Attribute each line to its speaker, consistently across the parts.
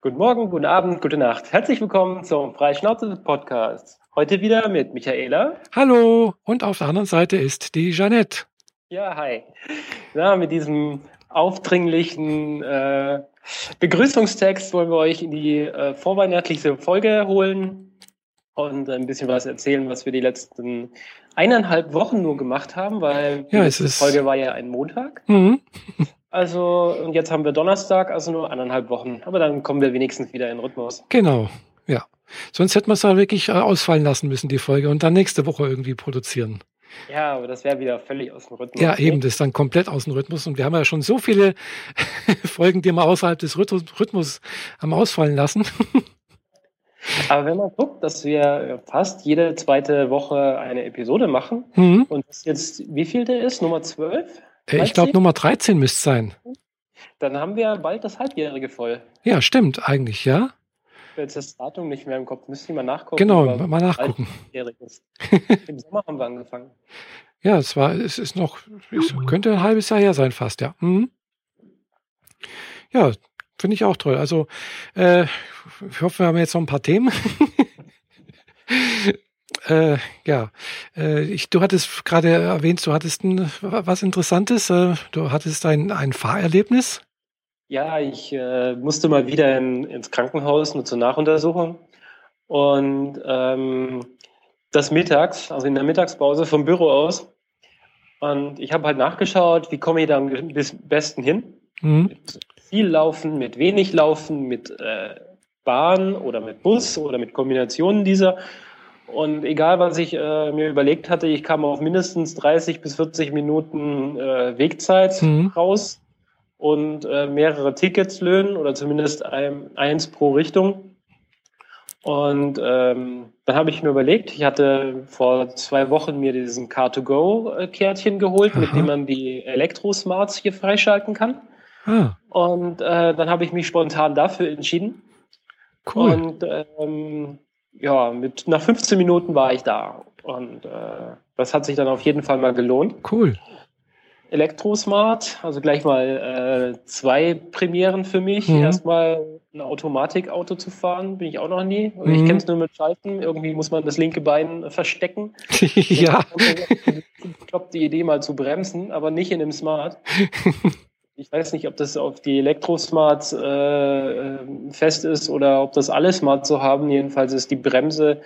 Speaker 1: Guten Morgen, guten Abend, gute Nacht. Herzlich willkommen zum Freischnauze Podcast. Heute wieder mit Michaela.
Speaker 2: Hallo. Und auf der anderen Seite ist die Jeanette.
Speaker 1: Ja, hi. Na, mit diesem aufdringlichen äh, Begrüßungstext wollen wir euch in die äh, vorweihnachtliche Folge holen und ein bisschen was erzählen, was wir die letzten eineinhalb Wochen nur gemacht haben, weil
Speaker 2: Ja,
Speaker 1: die
Speaker 2: es
Speaker 1: letzte
Speaker 2: ist-
Speaker 1: Folge war ja ein Montag.
Speaker 2: Mhm.
Speaker 1: Also, und jetzt haben wir Donnerstag, also nur eineinhalb Wochen. Aber dann kommen wir wenigstens wieder in Rhythmus.
Speaker 2: Genau. Ja. Sonst hätten wir es ja wirklich äh, ausfallen lassen müssen, die Folge, und dann nächste Woche irgendwie produzieren.
Speaker 1: Ja, aber das wäre wieder völlig aus dem Rhythmus.
Speaker 2: Ja, eben, das ist dann komplett aus dem Rhythmus. Und wir haben ja schon so viele Folgen, die wir außerhalb des Rhythmus, haben ausfallen lassen.
Speaker 1: Aber wenn man guckt, dass wir fast jede zweite Woche eine Episode machen
Speaker 2: Mhm.
Speaker 1: und das jetzt, wie viel der ist? Nummer 12?
Speaker 2: Äh, Ich glaube,
Speaker 1: 13?
Speaker 2: Nummer 13 müsste sein.
Speaker 1: Dann haben wir bald das Halbjährige voll.
Speaker 2: Ja, stimmt, eigentlich, ja.
Speaker 1: Jetzt das Datum nicht mehr im Kopf, müsste ich mal nachgucken.
Speaker 2: Genau, mal nachgucken.
Speaker 1: Im Sommer haben wir angefangen.
Speaker 2: Ja, es war, es ist noch, es könnte ein halbes Jahr her sein, fast, ja. Mhm. Ja, finde ich auch toll. Also, äh, ich hoffe, wir haben jetzt noch ein paar Themen. äh, ja, äh, ich, du hattest gerade erwähnt, du hattest ein, was Interessantes. Äh, du hattest ein, ein Fahrerlebnis.
Speaker 1: Ja, ich äh, musste mal wieder in, ins Krankenhaus nur zur Nachuntersuchung. Und ähm, das mittags, also in der Mittagspause vom Büro aus. Und ich habe halt nachgeschaut, wie komme ich da am besten hin.
Speaker 2: Mhm.
Speaker 1: Mit viel Laufen, mit wenig Laufen, mit äh, Bahn oder mit Bus oder mit Kombinationen dieser. Und egal, was ich äh, mir überlegt hatte, ich kam auf mindestens 30 bis 40 Minuten äh, Wegzeit
Speaker 2: Mhm.
Speaker 1: raus und äh, mehrere Tickets löhnen oder zumindest ein, eins pro Richtung. Und ähm, dann habe ich mir überlegt, ich hatte vor zwei Wochen mir diesen Car2Go-Kärtchen geholt, mit
Speaker 2: Aha.
Speaker 1: dem man die Elektrosmarts hier freischalten kann.
Speaker 2: Ah,
Speaker 1: Und äh, dann habe ich mich spontan dafür entschieden.
Speaker 2: cool.
Speaker 1: Und ähm, ja, mit nach 15 Minuten war ich da. Und äh, das hat sich dann auf jeden Fall mal gelohnt.
Speaker 2: cool.
Speaker 1: Elektrosmart, also gleich mal äh, zwei Premieren für mich.
Speaker 2: Mhm.
Speaker 1: Erstmal ein Automatikauto zu fahren, bin ich auch noch nie. Also Ich
Speaker 2: Mhm.
Speaker 1: kenne es nur mit Schalten. Irgendwie muss man das linke Bein verstecken.
Speaker 2: ja.
Speaker 1: Ich glaube, die Idee mal zu bremsen, aber nicht in dem Smart. Ich weiß nicht, ob das auf die Elektrosmarts äh, äh, fest ist oder ob das alle Smarts so haben. Jedenfalls ist die Bremse,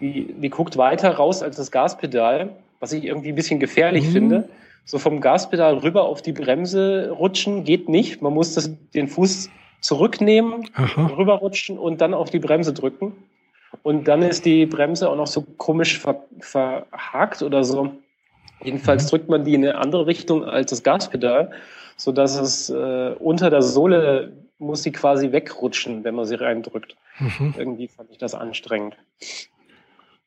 Speaker 1: die, die guckt weiter raus als das Gaspedal, was ich irgendwie ein bisschen gefährlich
Speaker 2: Mhm.
Speaker 1: finde. So vom Gaspedal rüber auf die Bremse rutschen geht nicht. Man muss das, den Fuß zurücknehmen,
Speaker 2: Aha.
Speaker 1: rüberrutschen und dann auf die Bremse drücken. Und dann ist die Bremse auch noch so komisch ver, verhakt oder so. Jedenfalls
Speaker 2: Mhm.
Speaker 1: drückt man die in eine andere Richtung als das Gaspedal, so dass es äh, unter der Sohle muss sie quasi wegrutschen, wenn man sie reindrückt.
Speaker 2: Mhm.
Speaker 1: Irgendwie fand ich das anstrengend.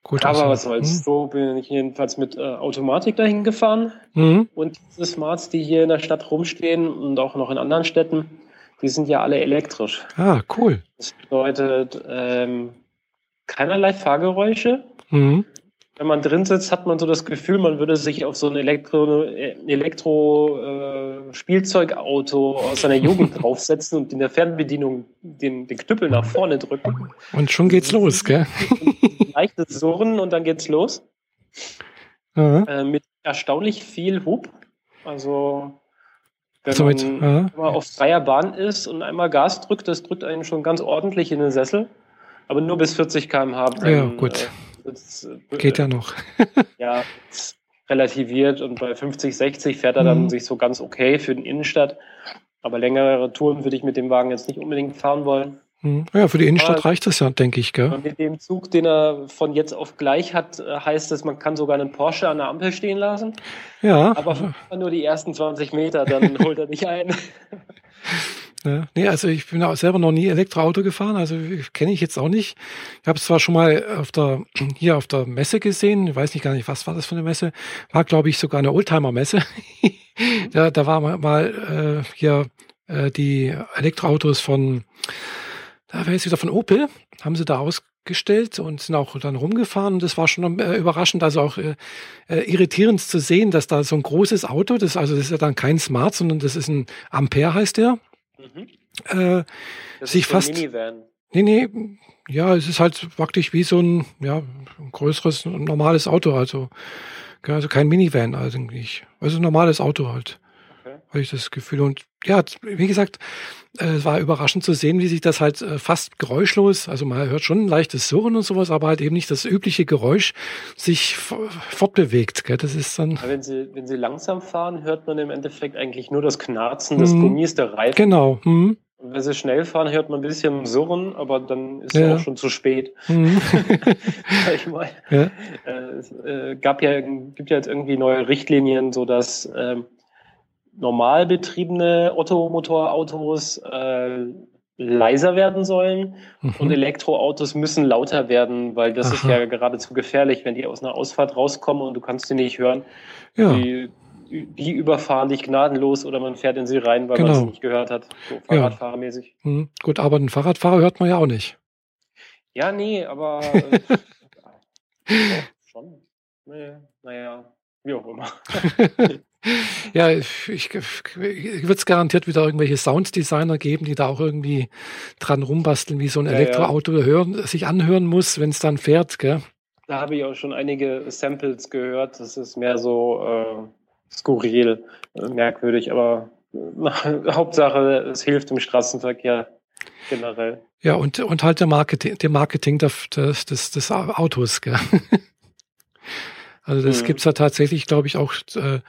Speaker 2: Gut.
Speaker 1: Aber
Speaker 2: also,
Speaker 1: was soll's. So bin ich jedenfalls mit äh, Automatik dahin gefahren.
Speaker 2: Mhm.
Speaker 1: Und diese Smarts, die hier in der Stadt rumstehen und auch noch in anderen Städten, die sind ja alle elektrisch.
Speaker 2: Ah, cool.
Speaker 1: Das bedeutet ähm, keinerlei Fahrgeräusche.
Speaker 2: Mhm.
Speaker 1: Wenn man drin sitzt, hat man so das Gefühl, man würde sich auf so ein Elektro, äh, Elektro äh, Spielzeugauto aus seiner Jugend draufsetzen und in der Fernbedienung den, den Knüppel nach vorne drücken.
Speaker 2: Und schon geht's los, gell?
Speaker 1: Leichtes Surren und dann geht's los. Äh, mit erstaunlich viel Hub. Also wenn
Speaker 2: So mit,
Speaker 1: man mal auf freier Bahn ist und einmal Gas drückt, das drückt einen schon ganz ordentlich in den Sessel. Aber nur bis 40 km/h.
Speaker 2: Ja, gut.
Speaker 1: Äh, wird's, äh,
Speaker 2: Geht ja noch.
Speaker 1: ja, relativiert und bei 50, 60 fährt er dann
Speaker 2: Mhm.
Speaker 1: sich so ganz okay für den Innenstadt. Aber längere Touren würde ich mit dem Wagen jetzt nicht unbedingt fahren wollen.
Speaker 2: Mhm. Ja, für die Innenstadt
Speaker 1: Aber-
Speaker 2: reicht das ja, denke ich, gell?
Speaker 1: Mit dem Zug, den er von jetzt auf gleich hat, äh, heißt es, man kann sogar einen Porsche an der Ampel stehen lassen.
Speaker 2: Ja.
Speaker 1: Aber nur die ersten 20 Meter, dann holt er dich ein.
Speaker 2: Ja, nee, also ich bin auch selber noch nie Elektroauto gefahren, also kenne ich jetzt auch nicht. Ich habe es zwar schon mal auf der hier auf der Messe gesehen, ich weiß nicht gar nicht, was war das für eine Messe, war glaube ich sogar eine Oldtimer-Messe. da, da war mal, mal äh, hier äh, die Elektroautos von, da war jetzt wieder von Opel, haben sie da ausgestellt und sind auch dann rumgefahren und das war schon äh, überraschend, also auch äh, äh, irritierend zu sehen, dass da so ein großes Auto, das also das ist ja dann kein Smart, sondern das ist ein Ampere heißt der.
Speaker 1: Mhm.
Speaker 2: äh, sich fast. Minivan. Nee, nee, ja, es ist halt praktisch wie so ein, ja, ein größeres, normales Auto, also, also kein Minivan eigentlich. Also ein normales Auto halt. Habe ich das Gefühl. Und ja, wie gesagt, äh, es war überraschend zu sehen, wie sich das halt äh, fast geräuschlos, also man hört schon ein leichtes Surren und sowas, aber halt eben nicht das übliche Geräusch sich fortbewegt. Gell? Das ist dann.
Speaker 1: Wenn Sie, wenn Sie langsam fahren, hört man im Endeffekt eigentlich nur das Knarzen des mhm. Gummis der Reifen.
Speaker 2: Genau. Mhm.
Speaker 1: Und wenn sie schnell fahren, hört man ein bisschen Surren, aber dann ist ja. auch schon zu spät. Mhm. ich mal. Ja. Äh, es äh, gab ja, gibt ja jetzt irgendwie neue Richtlinien, so dass ähm, normal betriebene Ottomotorautos äh, leiser werden sollen mhm. und Elektroautos müssen lauter werden, weil das Aha. ist ja geradezu gefährlich, wenn die aus einer Ausfahrt rauskommen und du kannst sie nicht hören. Ja. Die, die überfahren dich gnadenlos oder man fährt in sie rein, weil genau. man es nicht gehört hat. So Fahrradfahrermäßig.
Speaker 2: Ja. Hm. Gut, aber einen Fahrradfahrer hört man ja auch nicht.
Speaker 1: Ja, nee, aber äh, ja, schon. Nee, naja, wie auch immer.
Speaker 2: ja, ich, ich, würde es garantiert wieder irgendwelche Sounddesigner geben, die da auch irgendwie dran rumbasteln, wie so ein ja, Elektroauto ja. hören, sich anhören muss, wenn es dann fährt, gell?
Speaker 1: Da habe ich auch schon einige Samples gehört. Das ist mehr so äh, skurril, äh, merkwürdig, aber äh, Hauptsache, es hilft im Straßenverkehr generell.
Speaker 2: Ja, und, und halt der Marketing, der Marketing des, des, des Autos, gell? Also das mhm. gibt's ja tatsächlich, glaube ich, auch äh,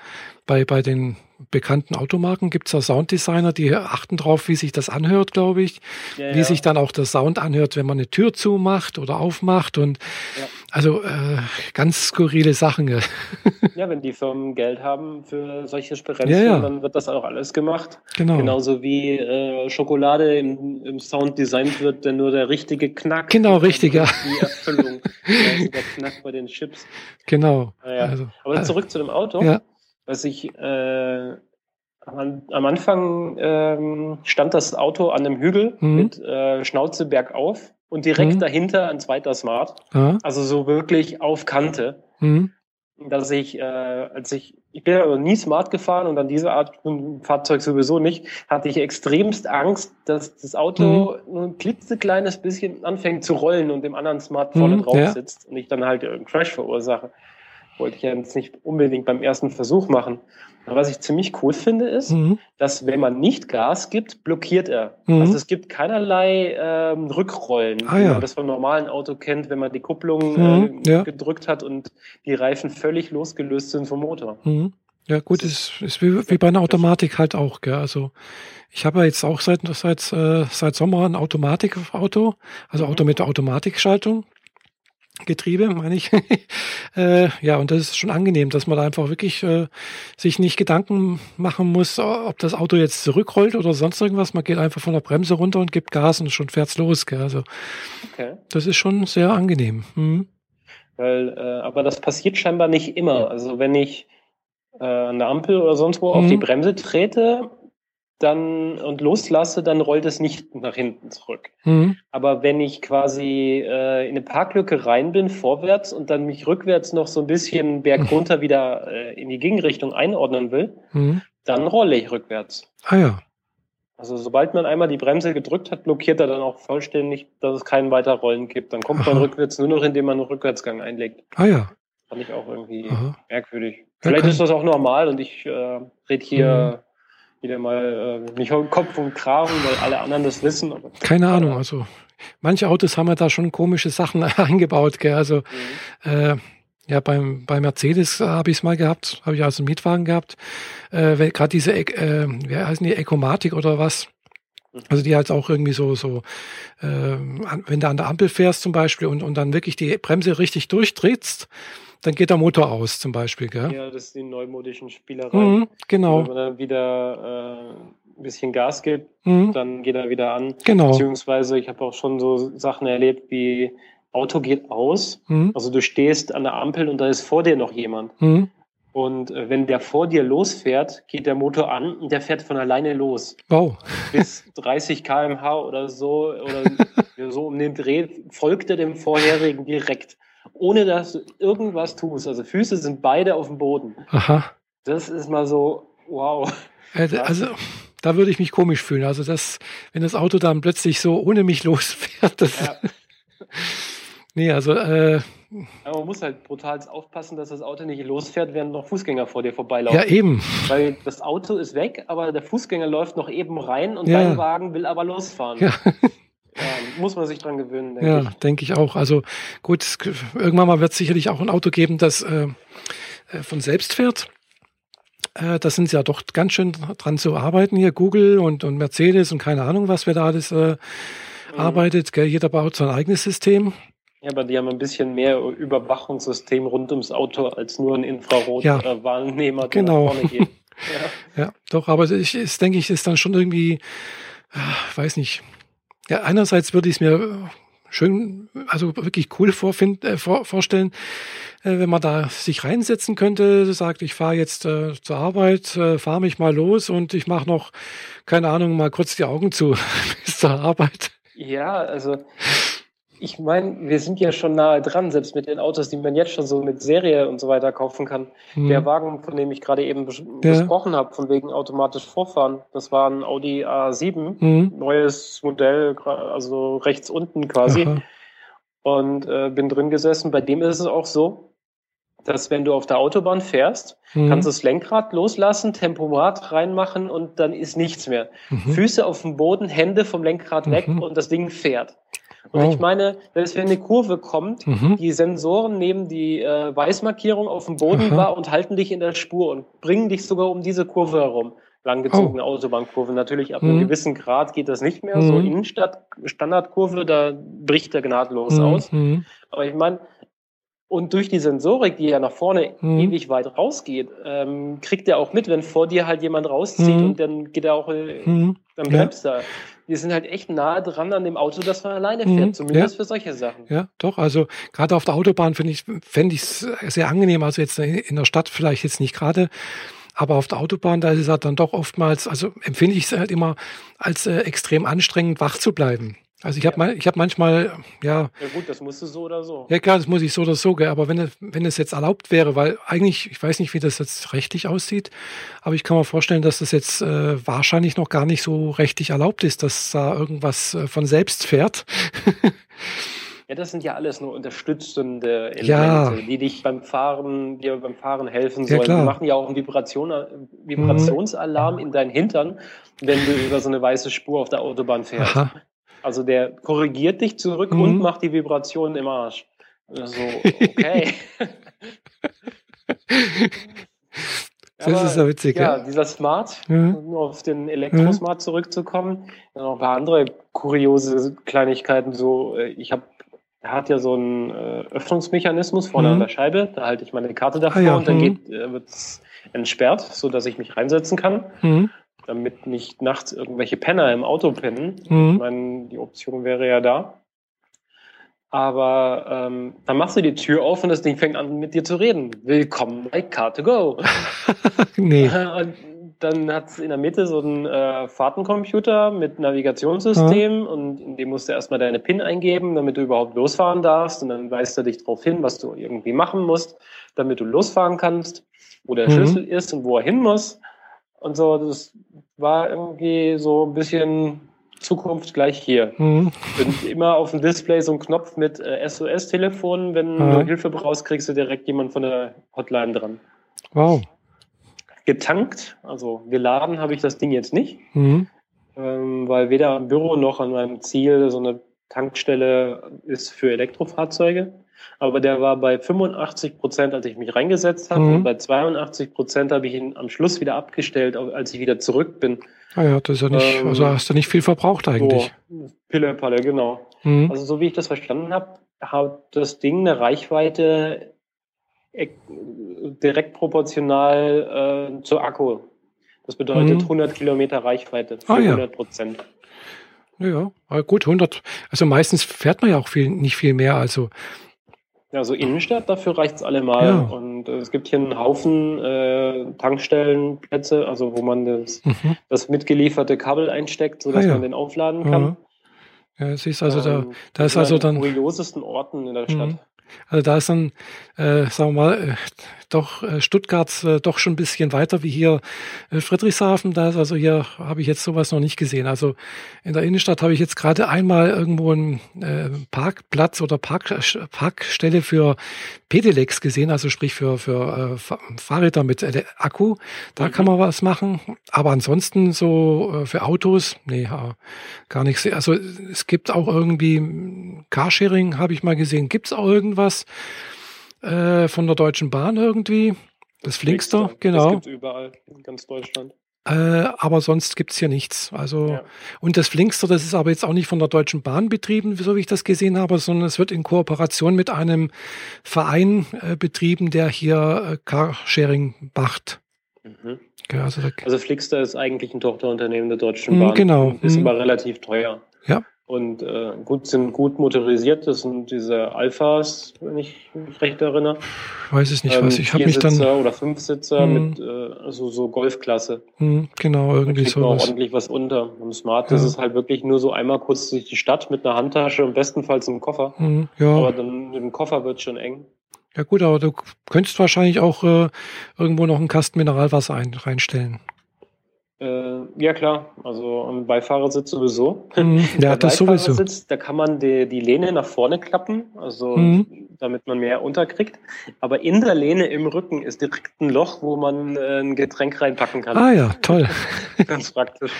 Speaker 2: bei, bei den bekannten Automarken gibt es ja Sounddesigner, die achten drauf, wie sich das anhört, glaube ich. Ja, wie ja. sich dann auch der Sound anhört, wenn man eine Tür zumacht oder aufmacht. Und ja. also äh, ganz skurrile Sachen.
Speaker 1: ja, wenn die Firmen Geld haben für solche Sperenzien, dann wird das auch alles gemacht. Genau. Genauso wie äh, Schokolade im, im Sound designt wird, denn nur der richtige Knack.
Speaker 2: Genau, richtig, ja.
Speaker 1: Die Erfüllung. der Knack bei den Chips.
Speaker 2: Genau.
Speaker 1: Also, Aber zurück äh, zu dem Auto. Ja was ich äh, am, am Anfang ähm, stand das Auto an einem Hügel mhm. mit äh, Schnauze bergauf und direkt mhm. dahinter ein zweiter Smart. Ja. Also so wirklich auf Kante. Mhm. Dass ich, äh, als ich, ich bin ja nie Smart gefahren und an diese Art von Fahrzeug sowieso nicht, hatte ich extremst Angst, dass das Auto mhm. nur ein klitzekleines bisschen anfängt zu rollen und dem anderen Smart vorne mhm, drauf ja. sitzt und ich dann halt einen Crash verursache wollte ich ja jetzt nicht unbedingt beim ersten Versuch machen. Aber was ich ziemlich cool finde, ist, mhm. dass wenn man nicht Gas gibt, blockiert er. Mhm. Also es gibt keinerlei ähm, Rückrollen, ah, wie ja. man das vom normalen Auto kennt, wenn man die Kupplung mhm. äh, ja. gedrückt hat und die Reifen völlig losgelöst sind vom Motor.
Speaker 2: Mhm. Ja, gut, ist, ist wie, wie bei einer Automatik halt auch, gell? Also ich habe ja jetzt auch seit seit äh, seit Sommer ein Automatikauto, also mhm. Auto mit der Automatikschaltung. Getriebe, meine ich. äh, ja, und das ist schon angenehm, dass man da einfach wirklich äh, sich nicht Gedanken machen muss, ob das Auto jetzt zurückrollt oder sonst irgendwas. Man geht einfach von der Bremse runter und gibt Gas und schon fährt's los. Gell? Also okay. das ist schon sehr angenehm. Mhm.
Speaker 1: Weil, äh, aber das passiert scheinbar nicht immer. Also wenn ich äh, an der Ampel oder sonst wo mhm. auf die Bremse trete, dann und loslasse, dann rollt es nicht nach hinten zurück. Mhm. Aber wenn ich quasi äh, in eine Parklücke rein bin, vorwärts und dann mich rückwärts noch so ein bisschen bergunter mhm. wieder äh, in die Gegenrichtung einordnen will, mhm. dann rolle ich rückwärts.
Speaker 2: Ah ja.
Speaker 1: Also sobald man einmal die Bremse gedrückt hat, blockiert er dann auch vollständig, dass es kein weiter Rollen gibt. Dann kommt Aha. man rückwärts nur noch, indem man einen Rückwärtsgang einlegt.
Speaker 2: Ah ja.
Speaker 1: Fand ich auch irgendwie Aha. merkwürdig. Vielleicht ist das auch normal und ich äh, rede hier mhm wieder mal äh, nicht Kopf und Kragen, weil alle anderen das wissen.
Speaker 2: Keine Ahnung, also manche Autos haben ja da schon komische Sachen eingebaut, gell? Also mhm. äh, ja, beim, bei Mercedes äh, habe ich es mal gehabt, habe ich also einen Mietwagen gehabt. Äh, Gerade diese, äh, wie heißen die, Ecomatic oder was? Mhm. Also die halt auch irgendwie so, so, äh, wenn du an der Ampel fährst zum Beispiel und, und dann wirklich die Bremse richtig durchdrehst, dann geht der Motor aus zum Beispiel. Gell?
Speaker 1: Ja, das sind die neumodischen Spielereien.
Speaker 2: Mhm, genau.
Speaker 1: Wenn man dann wieder äh, ein bisschen Gas gibt, mhm. dann geht er wieder an.
Speaker 2: Genau.
Speaker 1: Beziehungsweise ich habe auch schon so Sachen erlebt wie Auto geht aus. Mhm. Also du stehst an der Ampel und da ist vor dir noch jemand. Mhm. Und äh, wenn der vor dir losfährt, geht der Motor an und der fährt von alleine los.
Speaker 2: Wow.
Speaker 1: Bis 30 kmh oder so oder so um den Dreh folgt er dem vorherigen direkt ohne dass du irgendwas tust. Also Füße sind beide auf dem Boden.
Speaker 2: Aha.
Speaker 1: Das ist mal so, wow.
Speaker 2: Äh, also, da würde ich mich komisch fühlen. Also das, wenn das Auto dann plötzlich so ohne mich losfährt, das. Ja. nee, also äh,
Speaker 1: aber man muss halt brutal aufpassen, dass das Auto nicht losfährt, während noch Fußgänger vor dir vorbeilaufen.
Speaker 2: Ja, eben.
Speaker 1: Weil das Auto ist weg, aber der Fußgänger läuft noch eben rein und ja. dein Wagen will aber losfahren. Ja. Ja, muss man sich dran gewöhnen,
Speaker 2: denke ja, denke ich auch. Also gut, irgendwann mal wird es sicherlich auch ein Auto geben, das äh, äh von selbst fährt. Äh, da sind sie ja doch ganz schön dran zu arbeiten hier, Google und, und Mercedes und keine Ahnung, was wir da alles äh, mhm. arbeitet. Gell? Jeder baut sein eigenes System.
Speaker 1: Ja, aber die haben ein bisschen mehr Überwachungssystem rund ums Auto als nur ein Infrarot-Wahrnehmer, ja,
Speaker 2: äh, genau. nach vorne geht. Ja. ja, doch, aber ich, ich denke ich, ist dann schon irgendwie, äh, weiß nicht. Ja, einerseits würde ich es mir schön, also wirklich cool vorfind, äh, vor, vorstellen, äh, wenn man da sich reinsetzen könnte, sagt, ich fahre jetzt äh, zur Arbeit, äh, fahre mich mal los und ich mache noch, keine Ahnung, mal kurz die Augen zu bis zur Arbeit.
Speaker 1: Ja, also ich meine, wir sind ja schon nahe dran, selbst mit den Autos, die man jetzt schon so mit Serie und so weiter kaufen kann. Mhm. Der Wagen, von dem ich gerade eben bes ja. besprochen habe, von wegen automatisch vorfahren, das war ein Audi A7, mhm. neues Modell, also rechts unten quasi. Aha. Und äh, bin drin gesessen. Bei dem ist es auch so, dass wenn du auf der Autobahn fährst, mhm. kannst du das Lenkrad loslassen, Tempomat reinmachen und dann ist nichts mehr. Mhm. Füße auf dem Boden, Hände vom Lenkrad weg mhm. und das Ding fährt. Und oh. ich meine, selbst wenn eine Kurve kommt, mhm. die Sensoren nehmen die äh, Weißmarkierung auf dem Boden Aha. wahr und halten dich in der Spur und bringen dich sogar um diese Kurve herum. Langgezogene oh. Autobahnkurve. Natürlich ab mhm. einem gewissen Grad geht das nicht mehr. Mhm. So Innenstadt, Standardkurve, da bricht er gnadlos mhm. aus. Mhm. Aber ich meine, und durch die Sensorik, die ja nach vorne mhm. ewig weit rausgeht, ähm, kriegt er auch mit, wenn vor dir halt jemand rauszieht mhm. und dann geht er auch, äh, mhm. dann bremst ja. er wir sind halt echt nahe dran an dem Auto, das man alleine fährt, mhm, zumindest ja. für solche Sachen.
Speaker 2: Ja, doch. Also gerade auf der Autobahn finde ich fände ich es sehr angenehm. Also jetzt in der Stadt vielleicht jetzt nicht gerade. Aber auf der Autobahn, da ist es halt dann doch oftmals, also empfinde ich es halt immer als äh, extrem anstrengend, wach zu bleiben. Also ich habe ich habe manchmal, ja.
Speaker 1: Ja gut, das musst du so oder so.
Speaker 2: Ja klar, das muss ich so oder so, gell? aber wenn, wenn es jetzt erlaubt wäre, weil eigentlich, ich weiß nicht, wie das jetzt rechtlich aussieht, aber ich kann mir vorstellen, dass das jetzt äh, wahrscheinlich noch gar nicht so rechtlich erlaubt ist, dass da irgendwas äh, von selbst fährt.
Speaker 1: Ja, das sind ja alles nur unterstützende Elemente,
Speaker 2: ja.
Speaker 1: die dich beim Fahren, dir beim Fahren helfen sollen. Ja, die machen ja auch einen Vibration, Vibrationsalarm mhm. in deinen Hintern, wenn du über so eine weiße Spur auf der Autobahn fährst. Aha. Also der korrigiert dich zurück mhm. und macht die Vibration im Arsch. Also, okay.
Speaker 2: das Aber, ist ja witzig.
Speaker 1: Ja, ja. dieser Smart, mhm. um auf den Elektrosmart mhm. zurückzukommen, dann noch ein paar andere kuriose Kleinigkeiten. So, äh, ich habe er hat ja so einen äh, Öffnungsmechanismus vorne mhm. an der Scheibe. Da halte ich meine Karte davor ah, ja. und dann mhm. äh, wird es entsperrt, so dass ich mich reinsetzen kann. Mhm damit nicht nachts irgendwelche Penner im Auto pennen. Mhm. Ich meine, die Option wäre ja da. Aber ähm, dann machst du die Tür auf und das Ding fängt an mit dir zu reden. Willkommen bei Car2Go. nee. Und dann hat es in der Mitte so einen äh, Fahrtencomputer mit Navigationssystem mhm. und in dem musst du erstmal deine PIN eingeben, damit du überhaupt losfahren darfst. Und dann weist er dich darauf hin, was du irgendwie machen musst, damit du losfahren kannst, wo der mhm. Schlüssel ist und wo er hin muss. Und so, das war irgendwie so ein bisschen Zukunft gleich hier. Mhm. Und immer auf dem Display so ein Knopf mit äh, SOS-Telefon. Wenn mhm. du Hilfe brauchst, kriegst du direkt jemand von der Hotline dran.
Speaker 2: Wow.
Speaker 1: Getankt, also geladen habe ich das Ding jetzt nicht, mhm. ähm, weil weder am Büro noch an meinem Ziel so eine Tankstelle ist für Elektrofahrzeuge aber der war bei 85 Prozent, als ich mich reingesetzt habe. Mhm. Und bei 82 Prozent habe ich ihn am Schluss wieder abgestellt, als ich wieder zurück bin.
Speaker 2: Ah ja, das ist ja nicht, ähm, also hast du nicht viel verbraucht eigentlich.
Speaker 1: So, Pille-Palle, genau. Mhm. Also so wie ich das verstanden habe, hat das Ding eine Reichweite äh, direkt proportional äh, zur Akku. Das bedeutet mhm. 100 Kilometer Reichweite für ah, 100 Prozent.
Speaker 2: Ja. ja, gut, 100. Also meistens fährt man ja auch viel, nicht viel mehr. Also
Speaker 1: ja, so Innenstadt, dafür reicht's allemal. Ja. Und äh, es gibt hier einen Haufen äh, Tankstellenplätze, also wo man das, mhm. das mitgelieferte Kabel einsteckt, sodass ah, ja. man den aufladen kann.
Speaker 2: Ja, siehst also, da, ähm, da ist also dann.
Speaker 1: kuriosesten Orten in der Stadt. Mhm.
Speaker 2: Also da ist dann, äh, sagen wir mal, äh, doch äh, Stuttgart äh, doch schon ein bisschen weiter wie hier äh, Friedrichshafen. Da ist also hier habe ich jetzt sowas noch nicht gesehen. Also in der Innenstadt habe ich jetzt gerade einmal irgendwo einen äh, Parkplatz oder Park, Parkstelle für Pedelecs gesehen, also sprich für, für äh, Fahrräder mit äh, Akku. Da mhm. kann man was machen. Aber ansonsten so äh, für Autos, nee, gar nichts. Also es gibt auch irgendwie Carsharing, habe ich mal gesehen. Gibt es auch irgendwas? Äh, von der Deutschen Bahn irgendwie. Das Flinkster, Flinkster. genau. Das gibt
Speaker 1: überall in ganz Deutschland.
Speaker 2: Äh, aber sonst gibt's hier nichts. Also ja. und das Flinkster, das ist aber jetzt auch nicht von der Deutschen Bahn betrieben, so wie ich das gesehen habe, sondern es wird in Kooperation mit einem Verein äh, betrieben, der hier äh, Carsharing macht.
Speaker 1: Mhm. Ja, also, also Flixster ist eigentlich ein Tochterunternehmen der Deutschen
Speaker 2: mhm,
Speaker 1: Bahn.
Speaker 2: Genau.
Speaker 1: Ist mhm. aber relativ teuer.
Speaker 2: Ja
Speaker 1: und äh, gut sind gut motorisiert. Das sind diese Alphas, wenn ich mich recht erinnere.
Speaker 2: Ich weiß es nicht, ähm, was ich habe mich dann
Speaker 1: oder fünf Sitzer hm. mit äh, also so Golfklasse.
Speaker 2: Hm, genau, irgendwie so
Speaker 1: auch ordentlich was unter. Im Smart ja. das ist halt wirklich nur so einmal kurz durch die Stadt mit einer Handtasche und bestenfalls im Koffer.
Speaker 2: Hm, ja.
Speaker 1: Aber dann mit dem Koffer wird schon eng.
Speaker 2: Ja gut, aber du könntest wahrscheinlich auch äh, irgendwo noch einen Kasten Mineralwasser ein, reinstellen.
Speaker 1: Äh, ja klar, also am Beifahrersitz sowieso.
Speaker 2: Mhm, ja, das sowieso.
Speaker 1: Da kann man die, die Lehne nach vorne klappen, also mhm. damit man mehr unterkriegt. Aber in der Lehne im Rücken ist direkt ein Loch, wo man äh, ein Getränk reinpacken kann.
Speaker 2: Ah ja, toll.
Speaker 1: Ganz praktisch.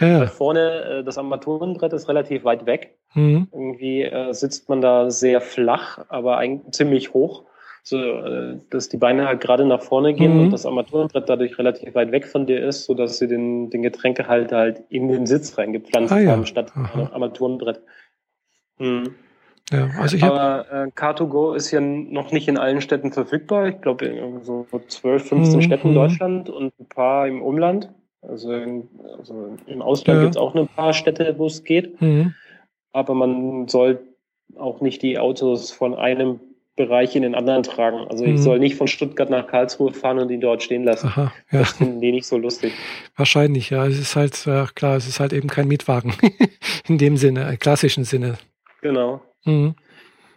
Speaker 1: Ja. Weil vorne äh, das Armaturenbrett ist relativ weit weg. Mhm. Irgendwie äh, sitzt man da sehr flach, aber eigentlich ziemlich hoch so, äh, dass die Beine halt gerade nach vorne gehen mhm. und das Armaturenbrett dadurch relativ weit weg von dir ist, so dass sie den, den Getränkehalter halt in den Sitz reingepflanzt ah, ja. haben, statt Aha. Armaturenbrett. Mhm.
Speaker 2: Ja, also ich
Speaker 1: Aber äh, Car2Go ist ja noch nicht in allen Städten verfügbar. Ich glaube, in so 12, 15 mhm. Städten in. Deutschland und ein paar im Umland. Also, in, also im Ausland ja. gibt es auch ein paar Städte, wo es geht. Mhm. Aber man soll auch nicht die Autos von einem Bereich in den anderen tragen. Also ich mhm. soll nicht von Stuttgart nach Karlsruhe fahren und ihn dort stehen lassen. Aha, ja. Das finden die nicht so lustig.
Speaker 2: Wahrscheinlich, ja. Es ist halt, ja, klar, es ist halt eben kein Mietwagen. in dem Sinne, äh, klassischen Sinne.
Speaker 1: Genau. Mhm.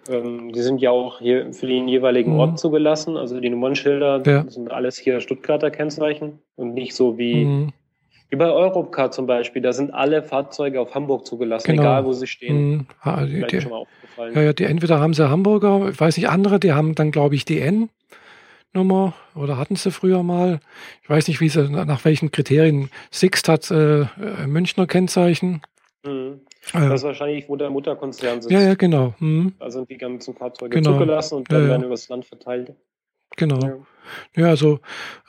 Speaker 1: Ähm, die sind ja auch hier für den jeweiligen mhm. Ort zugelassen. Also die Nummernschilder ja. sind alles hier Stuttgarter Kennzeichen und nicht so wie mhm. Wie bei Europcar zum Beispiel, da sind alle Fahrzeuge auf Hamburg zugelassen, genau. egal wo sie stehen. Mhm.
Speaker 2: Ah, die, die, schon mal aufgefallen. Ja, ja, die entweder haben sie Hamburger, ich weiß nicht, andere, die haben dann, glaube ich, die N-Nummer oder hatten sie früher mal. Ich weiß nicht, wie sie, nach welchen Kriterien. Sixt hat äh, äh Münchner Kennzeichen.
Speaker 1: Mhm. Das ist wahrscheinlich, wo der Mutterkonzern
Speaker 2: sitzt. Ja, ja, genau.
Speaker 1: Mhm. Da sind die ganzen Fahrzeuge genau. zugelassen und dann ja, ja. werden übers Land verteilt.
Speaker 2: Genau. Ja. Ja, also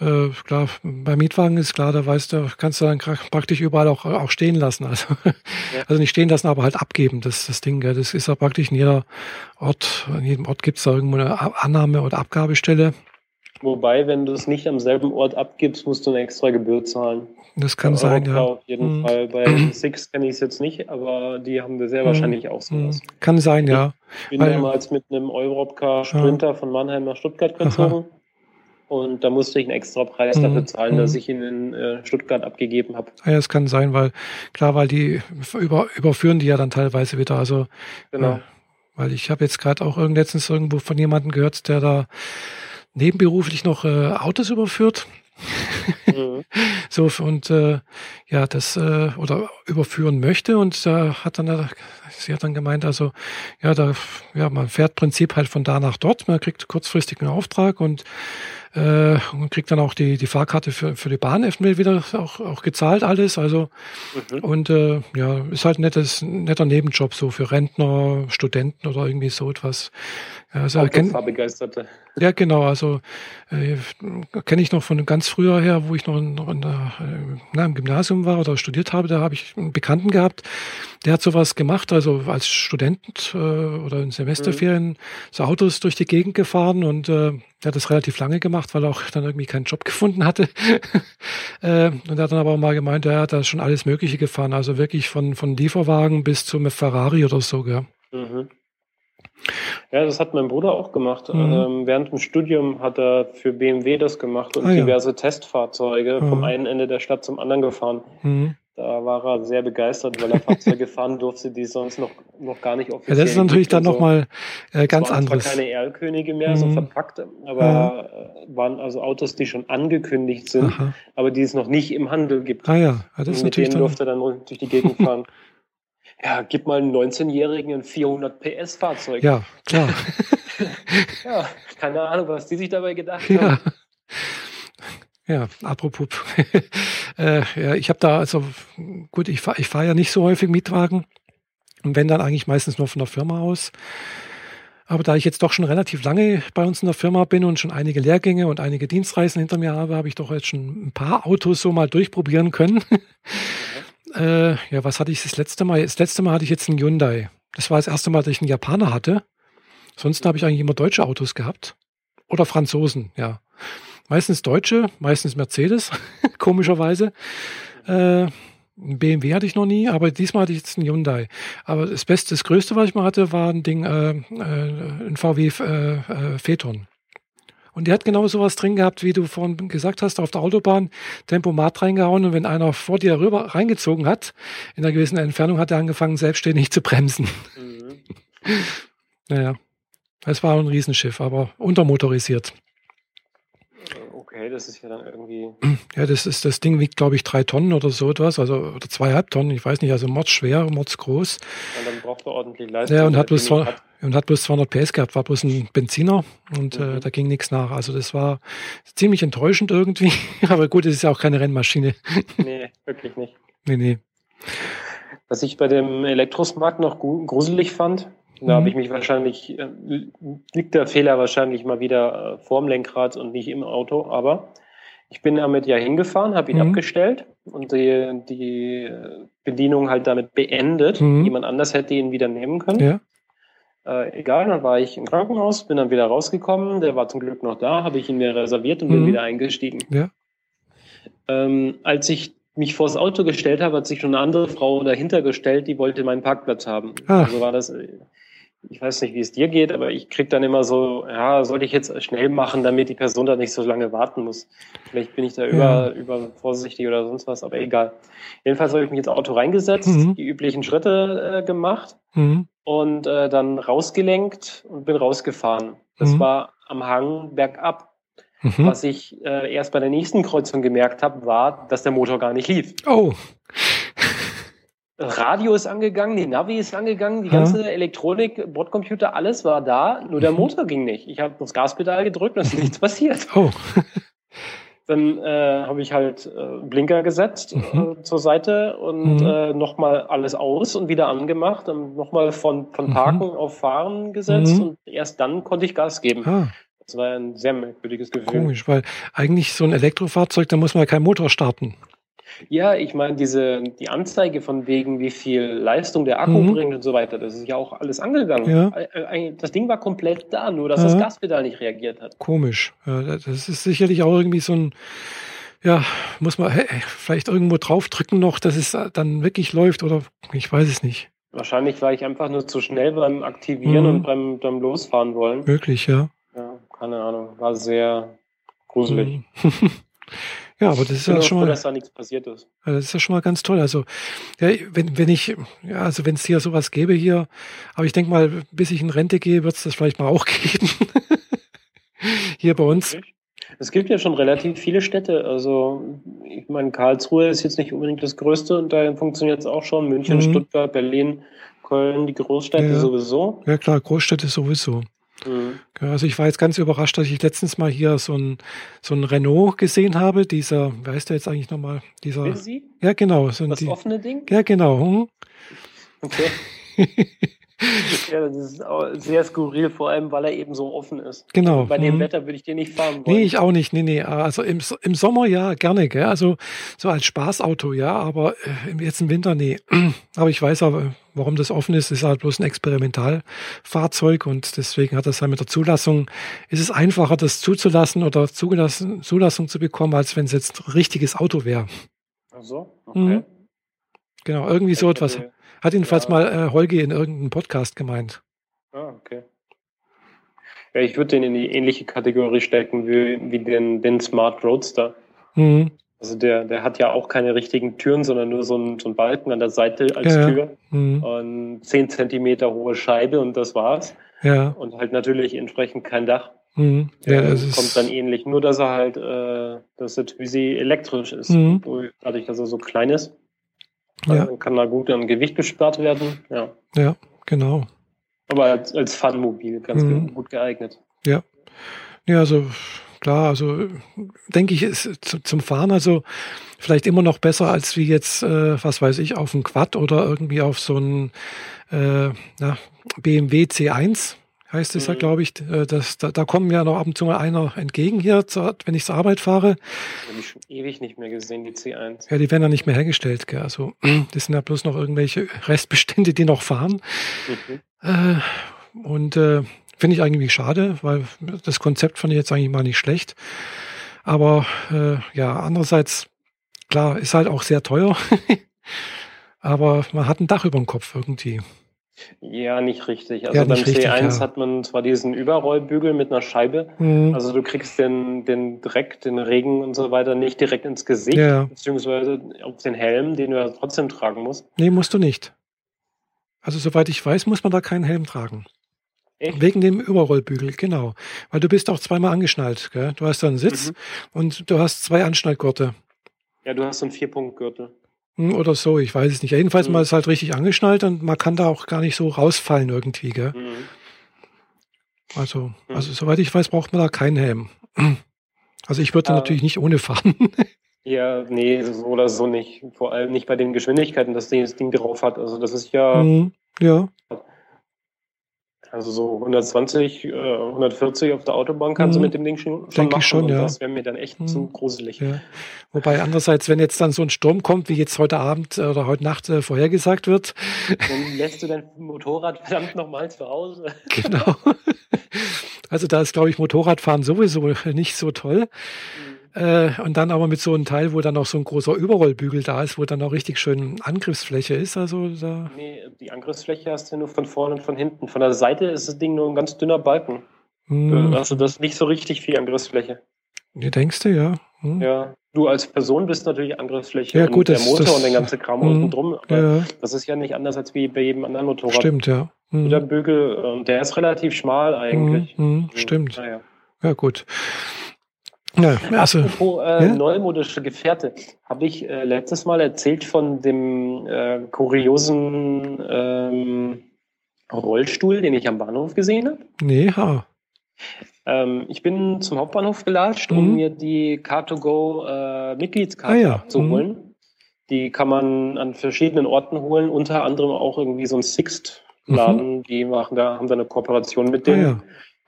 Speaker 2: äh, klar, bei Mietwagen ist klar, da weißt du, kannst du dann praktisch überall auch, auch stehen lassen. Also, ja. also nicht stehen lassen, aber halt abgeben, das, das Ding. Gell. Das ist ja praktisch in jeder Ort, in jedem Ort gibt es da irgendwo eine Annahme- oder Abgabestelle.
Speaker 1: Wobei, wenn du es nicht am selben Ort abgibst, musst du eine extra Gebühr zahlen.
Speaker 2: Das kann Bei sein, ja.
Speaker 1: Auf jeden mhm. Fall. Bei Six kenne ich es jetzt nicht, aber die haben wir sehr mhm. wahrscheinlich auch sowas.
Speaker 2: Kann sein, ja.
Speaker 1: Ich bin Weil, damals mit einem Europcar Sprinter ja. von Mannheim nach Stuttgart gezogen. Aha. Und da musste ich einen extra Preis mhm. dafür zahlen, dass mhm. ich ihn in äh, Stuttgart abgegeben habe.
Speaker 2: Ja, es kann sein, weil klar, weil die über, überführen die ja dann teilweise wieder. Also genau. Äh, weil ich habe jetzt gerade auch irgend letztens irgendwo von jemandem gehört, der da nebenberuflich noch äh, Autos überführt. mhm. so und äh, ja das äh, oder überführen möchte und da hat dann sie hat dann gemeint also ja da ja man fährt Prinzip halt von da nach dort man kriegt kurzfristig einen Auftrag und äh, und kriegt dann auch die, die Fahrkarte für, für die Bahn eventuell wieder auch, auch gezahlt alles. Also mhm. und äh, ja, ist halt ein nettes, netter Nebenjob so für Rentner, Studenten oder irgendwie so etwas. Also
Speaker 1: Autofahrbegeisterte.
Speaker 2: Ja, genau. Also äh, kenne ich noch von ganz früher her, wo ich noch, in der, äh, na, im Gymnasium war oder studiert habe, da habe ich einen Bekannten gehabt, der hat sowas gemacht, also als Student äh, oder in Semesterferien mhm. so Autos durch die Gegend gefahren und äh, der hat das relativ lange gemacht, weil er auch dann irgendwie keinen Job gefunden hatte. äh, und er hat dann aber auch mal gemeint, er hat da schon alles Mögliche gefahren, also wirklich von, von Lieferwagen bis zum Ferrari oder so, gell. Mhm.
Speaker 1: Ja, das hat mein Bruder auch gemacht. Mhm. Ähm, während dem Studium hat er für BMW das gemacht und ah, diverse ja. Testfahrzeuge mhm. vom einen Ende der Stadt zum anderen gefahren. Mhm. Da war er sehr begeistert, weil er Fahrzeuge fahren durfte, die sonst noch, noch gar nicht offiziell
Speaker 2: Ja, das ist natürlich dann
Speaker 1: so.
Speaker 2: nochmal äh, ganz
Speaker 1: es waren
Speaker 2: anderes.
Speaker 1: Zwar keine Erlkönige mehr, so
Speaker 2: Mhm.
Speaker 1: verpackt, aber äh, waren also Autos, die schon angekündigt sind,
Speaker 2: Aha.
Speaker 1: aber die es noch nicht im Handel gibt.
Speaker 2: Ah ja, ja das ist
Speaker 1: Und mit
Speaker 2: natürlich
Speaker 1: denen
Speaker 2: dann,
Speaker 1: durfte er dann durch die Gegend fahren. ja, gib mal einen 19-Jährigen ein 400 PS Fahrzeug.
Speaker 2: ja, klar.
Speaker 1: Ja, keine Ahnung, was die sich dabei gedacht haben.
Speaker 2: Ja. Ja, apropos. Äh, ja, ich habe da, also gut, ich fahre ich fahr ja nicht so häufig Mietwagen. Und wenn dann eigentlich meistens nur von der Firma aus. Aber da ich jetzt doch schon relativ lange bei uns in der Firma bin und schon einige Lehrgänge und einige Dienstreisen hinter mir habe, habe ich doch jetzt schon ein paar Autos so mal durchprobieren können. äh, ja, was hatte ich das letzte Mal? Das letzte Mal hatte ich jetzt einen Hyundai. Das war das erste Mal, dass ich einen Japaner hatte. Sonst habe ich eigentlich immer deutsche Autos gehabt. Oder Franzosen, ja. Meistens Deutsche, meistens Mercedes, komischerweise. Äh, ein BMW hatte ich noch nie, aber diesmal hatte ich jetzt einen Hyundai. Aber das Beste, das Größte, was ich mal hatte, war ein Ding, äh, äh, ein VW äh, äh, Phaeton. Und der hat genau sowas drin gehabt, wie du vorhin gesagt hast, auf der Autobahn Tempomat reingehauen und wenn einer vor dir rüber reingezogen hat, in einer gewissen Entfernung hat er angefangen, selbstständig zu bremsen.
Speaker 1: Mhm.
Speaker 2: Naja, es war ein Riesenschiff, aber untermotorisiert.
Speaker 1: Okay, das ist ja dann irgendwie.
Speaker 2: Ja, das ist das Ding wiegt, glaube ich, drei Tonnen oder so etwas, also oder zweieinhalb Tonnen, ich weiß nicht, also mordsschwer, mordsgroß.
Speaker 1: Ja, dann braucht er ordentlich Leistung.
Speaker 2: Ja, und hat bloß,
Speaker 1: hat.
Speaker 2: und hat bloß 200 PS gehabt, war bloß ein Benziner und äh,
Speaker 1: Mhm.
Speaker 2: da ging nichts nach. Also das war ziemlich enttäuschend irgendwie, aber gut, es ist ja auch keine Rennmaschine.
Speaker 1: Nee, wirklich nicht.
Speaker 2: Nee, nee.
Speaker 1: Was ich bei dem Elektrosmart noch gruselig fand, da
Speaker 2: Mhm.
Speaker 1: habe ich mich wahrscheinlich, äh, liegt der Fehler wahrscheinlich mal wieder äh, vorm Lenkrad und nicht im Auto, aber ich bin damit ja hingefahren, habe ihn
Speaker 2: Mhm.
Speaker 1: abgestellt und die, die äh, Bedienung halt damit beendet.
Speaker 2: Mhm.
Speaker 1: Jemand anders hätte ihn wieder nehmen können.
Speaker 2: Ja.
Speaker 1: Äh, egal, dann war ich im Krankenhaus, bin dann wieder rausgekommen, der war zum Glück noch da, habe ich ihn mir reserviert und bin
Speaker 2: Mhm.
Speaker 1: wieder eingestiegen.
Speaker 2: Ja.
Speaker 1: Ähm, als ich mich vors Auto gestellt habe, hat sich schon eine andere Frau dahinter gestellt, die wollte meinen Parkplatz haben.
Speaker 2: Ah.
Speaker 1: Also war das, äh, ich weiß nicht, wie es dir geht, aber ich krieg dann immer so, ja, sollte ich jetzt schnell machen, damit die Person da nicht so lange warten muss. Vielleicht bin ich da über, über vorsichtig oder sonst was, aber egal. Jedenfalls habe ich mich ins Auto reingesetzt,
Speaker 2: Mhm.
Speaker 1: die üblichen Schritte äh, gemacht
Speaker 2: Mhm.
Speaker 1: und äh, dann rausgelenkt und bin rausgefahren. Das
Speaker 2: Mhm.
Speaker 1: war am Hang bergab.
Speaker 2: Mhm.
Speaker 1: Was ich äh, erst bei der nächsten Kreuzung gemerkt habe, war, dass der Motor gar nicht lief.
Speaker 2: Oh,
Speaker 1: Radio ist angegangen, die Navi ist angegangen, die
Speaker 2: Ja.
Speaker 1: ganze Elektronik, Bordcomputer, alles war da, nur der
Speaker 2: Mhm.
Speaker 1: Motor ging nicht. Ich habe das Gaspedal gedrückt und es ist nichts passiert.
Speaker 2: oh.
Speaker 1: Dann äh, habe ich halt äh, Blinker gesetzt
Speaker 2: Mhm.
Speaker 1: äh, zur Seite und
Speaker 2: Mhm.
Speaker 1: äh, nochmal alles aus und wieder angemacht, dann nochmal von, von
Speaker 2: Mhm.
Speaker 1: Parken auf Fahren gesetzt
Speaker 2: Mhm.
Speaker 1: und erst dann konnte ich Gas geben.
Speaker 2: Ah,
Speaker 1: Das war ein sehr merkwürdiges Gefühl.
Speaker 2: komisch, weil eigentlich so ein Elektrofahrzeug, da muss man ja keinen Motor starten.
Speaker 1: Ja, ich meine, diese, die Anzeige von wegen, wie viel Leistung der Akku
Speaker 2: Mhm.
Speaker 1: bringt und so weiter, das ist ja auch alles angegangen.
Speaker 2: Ja.
Speaker 1: Äh, äh, Das Ding war komplett da, nur dass
Speaker 2: Ja.
Speaker 1: das Gaspedal nicht reagiert hat.
Speaker 2: Komisch. Das ist sicherlich auch irgendwie so ein, ja, muss man hä, vielleicht irgendwo draufdrücken noch, dass es dann wirklich läuft oder ich weiß es nicht.
Speaker 1: Wahrscheinlich war ich einfach nur zu schnell beim Aktivieren
Speaker 2: Mhm.
Speaker 1: und beim, beim Losfahren wollen.
Speaker 2: Möglich, ja.
Speaker 1: Ja, keine Ahnung, war sehr gruselig.
Speaker 2: Mhm. ja, aber das ist ja schon
Speaker 1: froh,
Speaker 2: mal,
Speaker 1: dass da nichts passiert ist.
Speaker 2: Ja, Das ist ja schon mal ganz toll. Also, ja, wenn, wenn ich, ja, also wenn es hier sowas gäbe hier, aber ich denke mal, bis ich in Rente gehe, wird es das vielleicht mal auch geben. hier bei uns.
Speaker 1: Es gibt ja schon relativ viele Städte. Also, ich meine, Karlsruhe ist jetzt nicht unbedingt das Größte und da funktioniert es auch schon. München,
Speaker 2: Mhm.
Speaker 1: Stuttgart, Berlin, Köln, die Großstädte
Speaker 2: Ja.
Speaker 1: sowieso.
Speaker 2: Ja klar, Großstädte sowieso.
Speaker 1: Mhm.
Speaker 2: Also ich war jetzt ganz überrascht, dass ich letztens mal hier so ein, so ein Renault gesehen habe. Dieser, wer heißt der jetzt eigentlich nochmal? Dieser,
Speaker 1: Busy?
Speaker 2: ja genau. So ein,
Speaker 1: Das
Speaker 2: die,
Speaker 1: offene Ding?
Speaker 2: ja genau. Hm?
Speaker 1: Okay. ja, das ist auch sehr skurril, vor allem, weil er eben so offen ist.
Speaker 2: Genau.
Speaker 1: Bei dem
Speaker 2: hm.
Speaker 1: Wetter würde ich den nicht fahren wollen.
Speaker 2: Nee, ich auch nicht. Nee, nee. Also im, im Sommer ja, gerne, gell? Also so als Spaßauto, ja, aber äh, jetzt im Winter, nee. Aber ich weiß aber, warum das offen ist, ist halt bloß ein Experimentalfahrzeug und deswegen hat das halt mit der Zulassung, ist es einfacher, das zuzulassen oder zugelassen, Zulassung zu bekommen, als wenn es jetzt ein richtiges Auto wäre.
Speaker 1: Ach so, okay.
Speaker 2: Mhm. Genau, irgendwie so etwas. Hat jedenfalls
Speaker 1: Ja.
Speaker 2: mal äh, Holgi in irgendeinem Podcast gemeint.
Speaker 1: Ah, okay. Ja, ich würde den in die ähnliche Kategorie stecken wie, wie den, den Smart Roadster.
Speaker 2: Mhm.
Speaker 1: Also der, der hat ja auch keine richtigen Türen, sondern nur so einen, so einen Balken an der Seite als ja, Tür mhm. und zehn Zentimeter hohe Scheibe und das war's. Ja. Und halt natürlich entsprechend kein Dach. Mhm. Ja, das kommt ist... dann ähnlich, nur dass er halt, äh, dass der Twizy elektrisch ist, mhm. dadurch, dass er so klein ist. Ja. Dann kann da gut am Gewicht gespart werden. Ja,
Speaker 2: ja genau.
Speaker 1: Aber als, als Funmobil ganz mhm. gut geeignet.
Speaker 2: Ja. Ja, also klar, also denke ich, ist zum Fahren also vielleicht immer noch besser als wie jetzt, äh, was weiß ich, auf ein Quad oder irgendwie auf so ein äh, na, BMW C1 heißt es mhm. ja, glaube ich. Äh, das, da, da kommen ja noch ab und zu mal einer entgegen hier, wenn ich zur Arbeit fahre.
Speaker 1: Habe ich schon ewig nicht mehr gesehen, die C1.
Speaker 2: Ja, die werden ja nicht mehr hergestellt. Gell? Also das sind ja bloß noch irgendwelche Restbestände, die noch fahren. Mhm. Äh, und äh, Finde ich eigentlich schade, weil das Konzept fand ich jetzt eigentlich mal nicht schlecht. Aber äh, ja, andererseits, klar, ist halt auch sehr teuer. Aber man hat ein Dach über dem Kopf irgendwie.
Speaker 1: Ja, nicht richtig. Also ja, beim richtig, C1 ja. hat man zwar diesen Überrollbügel mit einer Scheibe, mhm. also du kriegst den, den Dreck, den Regen und so weiter nicht direkt ins Gesicht, ja. beziehungsweise auf den Helm, den du ja trotzdem tragen musst.
Speaker 2: Nee, musst du nicht. Also soweit ich weiß, muss man da keinen Helm tragen. Echt? Wegen dem Überrollbügel, genau. Weil du bist auch zweimal angeschnallt. Gell? Du hast da einen Sitz mhm. und du hast zwei Anschnallgurte.
Speaker 1: Ja, du hast so einen Vierpunktgürtel.
Speaker 2: Oder so, ich weiß es nicht. Jedenfalls mhm. mal ist halt richtig angeschnallt und man kann da auch gar nicht so rausfallen irgendwie. Gell? Mhm. Also, mhm. also soweit ich weiß, braucht man da keinen Helm. Also ich würde ah. natürlich nicht ohne fahren.
Speaker 1: Ja, nee, so oder so nicht. Vor allem nicht bei den Geschwindigkeiten, dass das Ding drauf hat. Also das ist ja, mhm. ja. Also so 120, äh, 140 auf der Autobahn kannst mhm. du mit dem Ding schon,
Speaker 2: schon machen. Ich schon, ja.
Speaker 1: Das wäre mir dann echt mhm. zu gruselig. Ja.
Speaker 2: Wobei andererseits, wenn jetzt dann so ein Sturm kommt, wie jetzt heute Abend äh, oder heute Nacht äh, vorhergesagt wird.
Speaker 1: Dann lässt du dein Motorrad verdammt nochmal zu Hause.
Speaker 2: Genau. Also da ist, glaube ich, Motorradfahren sowieso nicht so toll. Mhm. Äh, und dann aber mit so einem Teil, wo dann auch so ein großer Überrollbügel da ist, wo dann auch richtig schön Angriffsfläche ist. Also da
Speaker 1: nee, die Angriffsfläche hast du nur von vorne und von hinten. Von der Seite ist das Ding nur ein ganz dünner Balken. Hm. Also das ist nicht so richtig viel Angriffsfläche.
Speaker 2: Du denkst du, ja.
Speaker 1: Hm. Ja, du als Person bist natürlich Angriffsfläche ja, gut, und der Motor das, und der ganze Kram hm. unten drum. Aber ja. das ist ja nicht anders als wie bei jedem anderen Motorrad.
Speaker 2: Stimmt, ja.
Speaker 1: Hm. Der Bügel, der ist relativ schmal eigentlich.
Speaker 2: Hm, hm, stimmt. Naja. Ja, gut. Ja, also,
Speaker 1: Apropos äh, ja? neumodische Gefährte, habe ich äh, letztes Mal erzählt von dem äh, kuriosen ähm, Rollstuhl, den ich am Bahnhof gesehen habe?
Speaker 2: Nee, ha.
Speaker 1: Ähm, ich bin zum Hauptbahnhof gelatscht, mhm. um mir die Car2Go äh, Mitgliedskarte ah, ja. zu mhm. holen. Die kann man an verschiedenen Orten holen, unter anderem auch irgendwie so ein Sixt-Laden, mhm. die machen da, haben da eine Kooperation mit denen. Ah, ja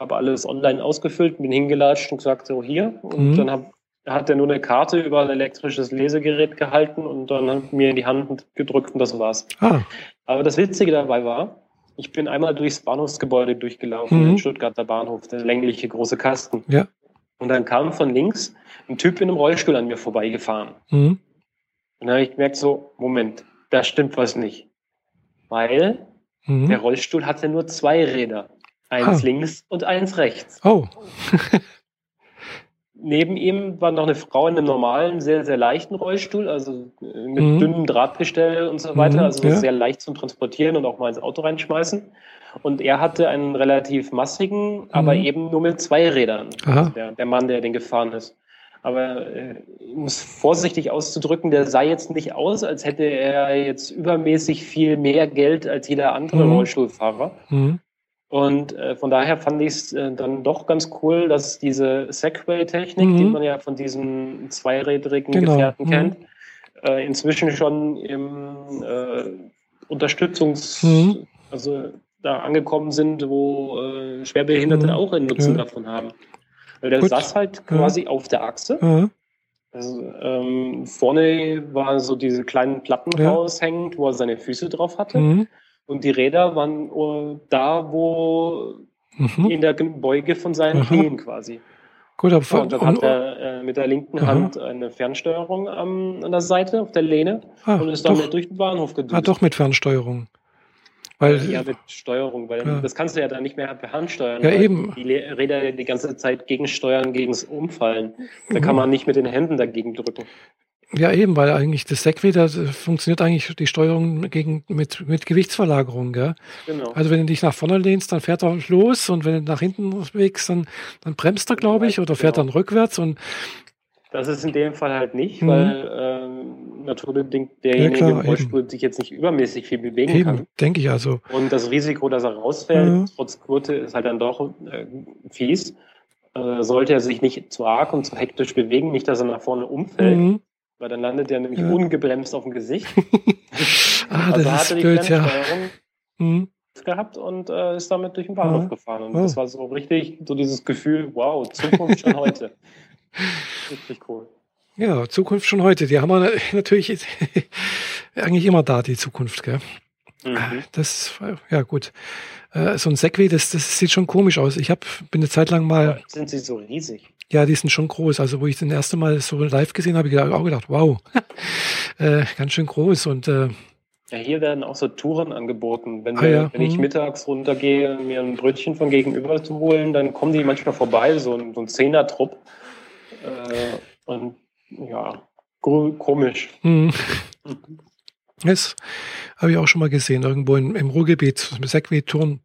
Speaker 1: habe alles online ausgefüllt, bin hingelatscht und gesagt, so hier. Und mhm. dann hab, hat er nur eine Karte über ein elektrisches Lesegerät gehalten und dann hat mir in die Hand gedrückt und das war's. Ah. Aber das Witzige dabei war, ich bin einmal durchs Bahnhofsgebäude durchgelaufen, mhm. in Stuttgarter Bahnhof, der längliche große Kasten. Ja. Und dann kam von links ein Typ in einem Rollstuhl an mir vorbeigefahren. Mhm. Und dann habe ich gemerkt, so, Moment, da stimmt was nicht. Weil mhm. der Rollstuhl hatte nur zwei Räder. Eins ah. links und eins rechts.
Speaker 2: Oh.
Speaker 1: Neben ihm war noch eine Frau in einem normalen, sehr, sehr leichten Rollstuhl, also mit mhm. dünnem Drahtgestell und so weiter, mhm, also ja. sehr leicht zum Transportieren und auch mal ins Auto reinschmeißen. Und er hatte einen relativ massigen, mhm. aber eben nur mit zwei Rädern, also der, der, Mann, der den gefahren ist. Aber äh, um es vorsichtig auszudrücken, der sah jetzt nicht aus, als hätte er jetzt übermäßig viel mehr Geld als jeder andere mhm. Rollstuhlfahrer. Mhm. Und äh, von daher fand ich es äh, dann doch ganz cool, dass diese Segway-Technik, mhm. die man ja von diesen zweirädrigen genau. Gefährten mhm. kennt, äh, inzwischen schon im äh, Unterstützungs-, mhm. also da angekommen sind, wo äh, Schwerbehinderte mhm. auch einen Nutzen ja. davon haben. Weil der Gut. saß halt quasi ja. auf der Achse. Also, ähm, vorne war so diese kleinen Platten ja. raushängend, wo er seine Füße drauf hatte. Mhm. Und die Räder waren uh, da, wo mhm. in der Beuge von seinen Aha. Knien quasi. Gut, aber ja, und dann und, hat er äh, mit der linken Aha. Hand eine Fernsteuerung am, an der Seite auf der Lehne ah, und ist damit durch den Bahnhof
Speaker 2: gedüst. Ah, doch mit Fernsteuerung. Weil,
Speaker 1: ja, mit Steuerung, weil
Speaker 2: Ja.
Speaker 1: das kannst du ja dann nicht mehr per Hand steuern.
Speaker 2: Ja, eben.
Speaker 1: Die Räder die ganze Zeit gegensteuern, gegens Umfallen. Da
Speaker 2: Mhm.
Speaker 1: kann man nicht mit den Händen dagegen drücken.
Speaker 2: Ja, eben, weil eigentlich das Segway, da funktioniert eigentlich die Steuerung gegen, mit, mit Gewichtsverlagerung, gell?
Speaker 1: Genau.
Speaker 2: Also wenn du dich nach vorne lehnst, dann fährt er los und wenn du nach hinten bewegst, dann, dann bremst er, glaube ich, oder fährt
Speaker 1: Genau.
Speaker 2: dann rückwärts und
Speaker 1: Das ist in dem Fall halt nicht,
Speaker 2: Mhm.
Speaker 1: weil ähm, naturbedingt derjenige
Speaker 2: klar,
Speaker 1: im
Speaker 2: eben.
Speaker 1: Rollstuhl sich jetzt nicht übermäßig viel bewegen
Speaker 2: eben,
Speaker 1: kann.
Speaker 2: denke ich also.
Speaker 1: Und das Risiko, dass er rausfällt,
Speaker 2: Mhm.
Speaker 1: trotz Gurte, ist halt dann doch äh, fies. Äh, sollte er sich nicht zu arg und zu hektisch bewegen, nicht, dass er nach vorne umfällt,
Speaker 2: Mhm.
Speaker 1: Weil dann landet er nämlich
Speaker 2: Ja.
Speaker 1: ungebremst auf dem Gesicht.
Speaker 2: Ah,
Speaker 1: also
Speaker 2: das ist
Speaker 1: die
Speaker 2: blöd, ja. Mhm.
Speaker 1: gehabt und äh, ist damit durch den Bahnhof
Speaker 2: Ja.
Speaker 1: gefahren. Und
Speaker 2: Oh.
Speaker 1: das war so richtig, so dieses Gefühl, wow, Zukunft schon heute. Richtig cool.
Speaker 2: Ja, Zukunft schon heute. Die haben wir natürlich eigentlich immer da, die Zukunft, gell?
Speaker 1: Mhm.
Speaker 2: Das, ja gut. Äh, So ein Segway, das, das sieht schon komisch aus. Ich hab, bin eine Zeit lang mal,
Speaker 1: Aber Sind sie so riesig?
Speaker 2: ja, die sind schon groß. Also wo ich das erste Mal so live gesehen habe, habe ich auch gedacht, wow, äh, ganz schön groß. Und äh,
Speaker 1: Ja, hier werden auch so Touren angeboten. Wenn,
Speaker 2: Ah,
Speaker 1: wir,
Speaker 2: ja.
Speaker 1: wenn ich
Speaker 2: Mhm.
Speaker 1: mittags runtergehe, mir ein Brötchen von gegenüber zu holen, dann kommen die manchmal vorbei, so ein, so ein Zehner-Trupp. Äh, und ja, komisch. Mhm.
Speaker 2: Das habe ich auch schon mal gesehen, irgendwo in, im Ruhrgebiet, so mit Segway-Touren,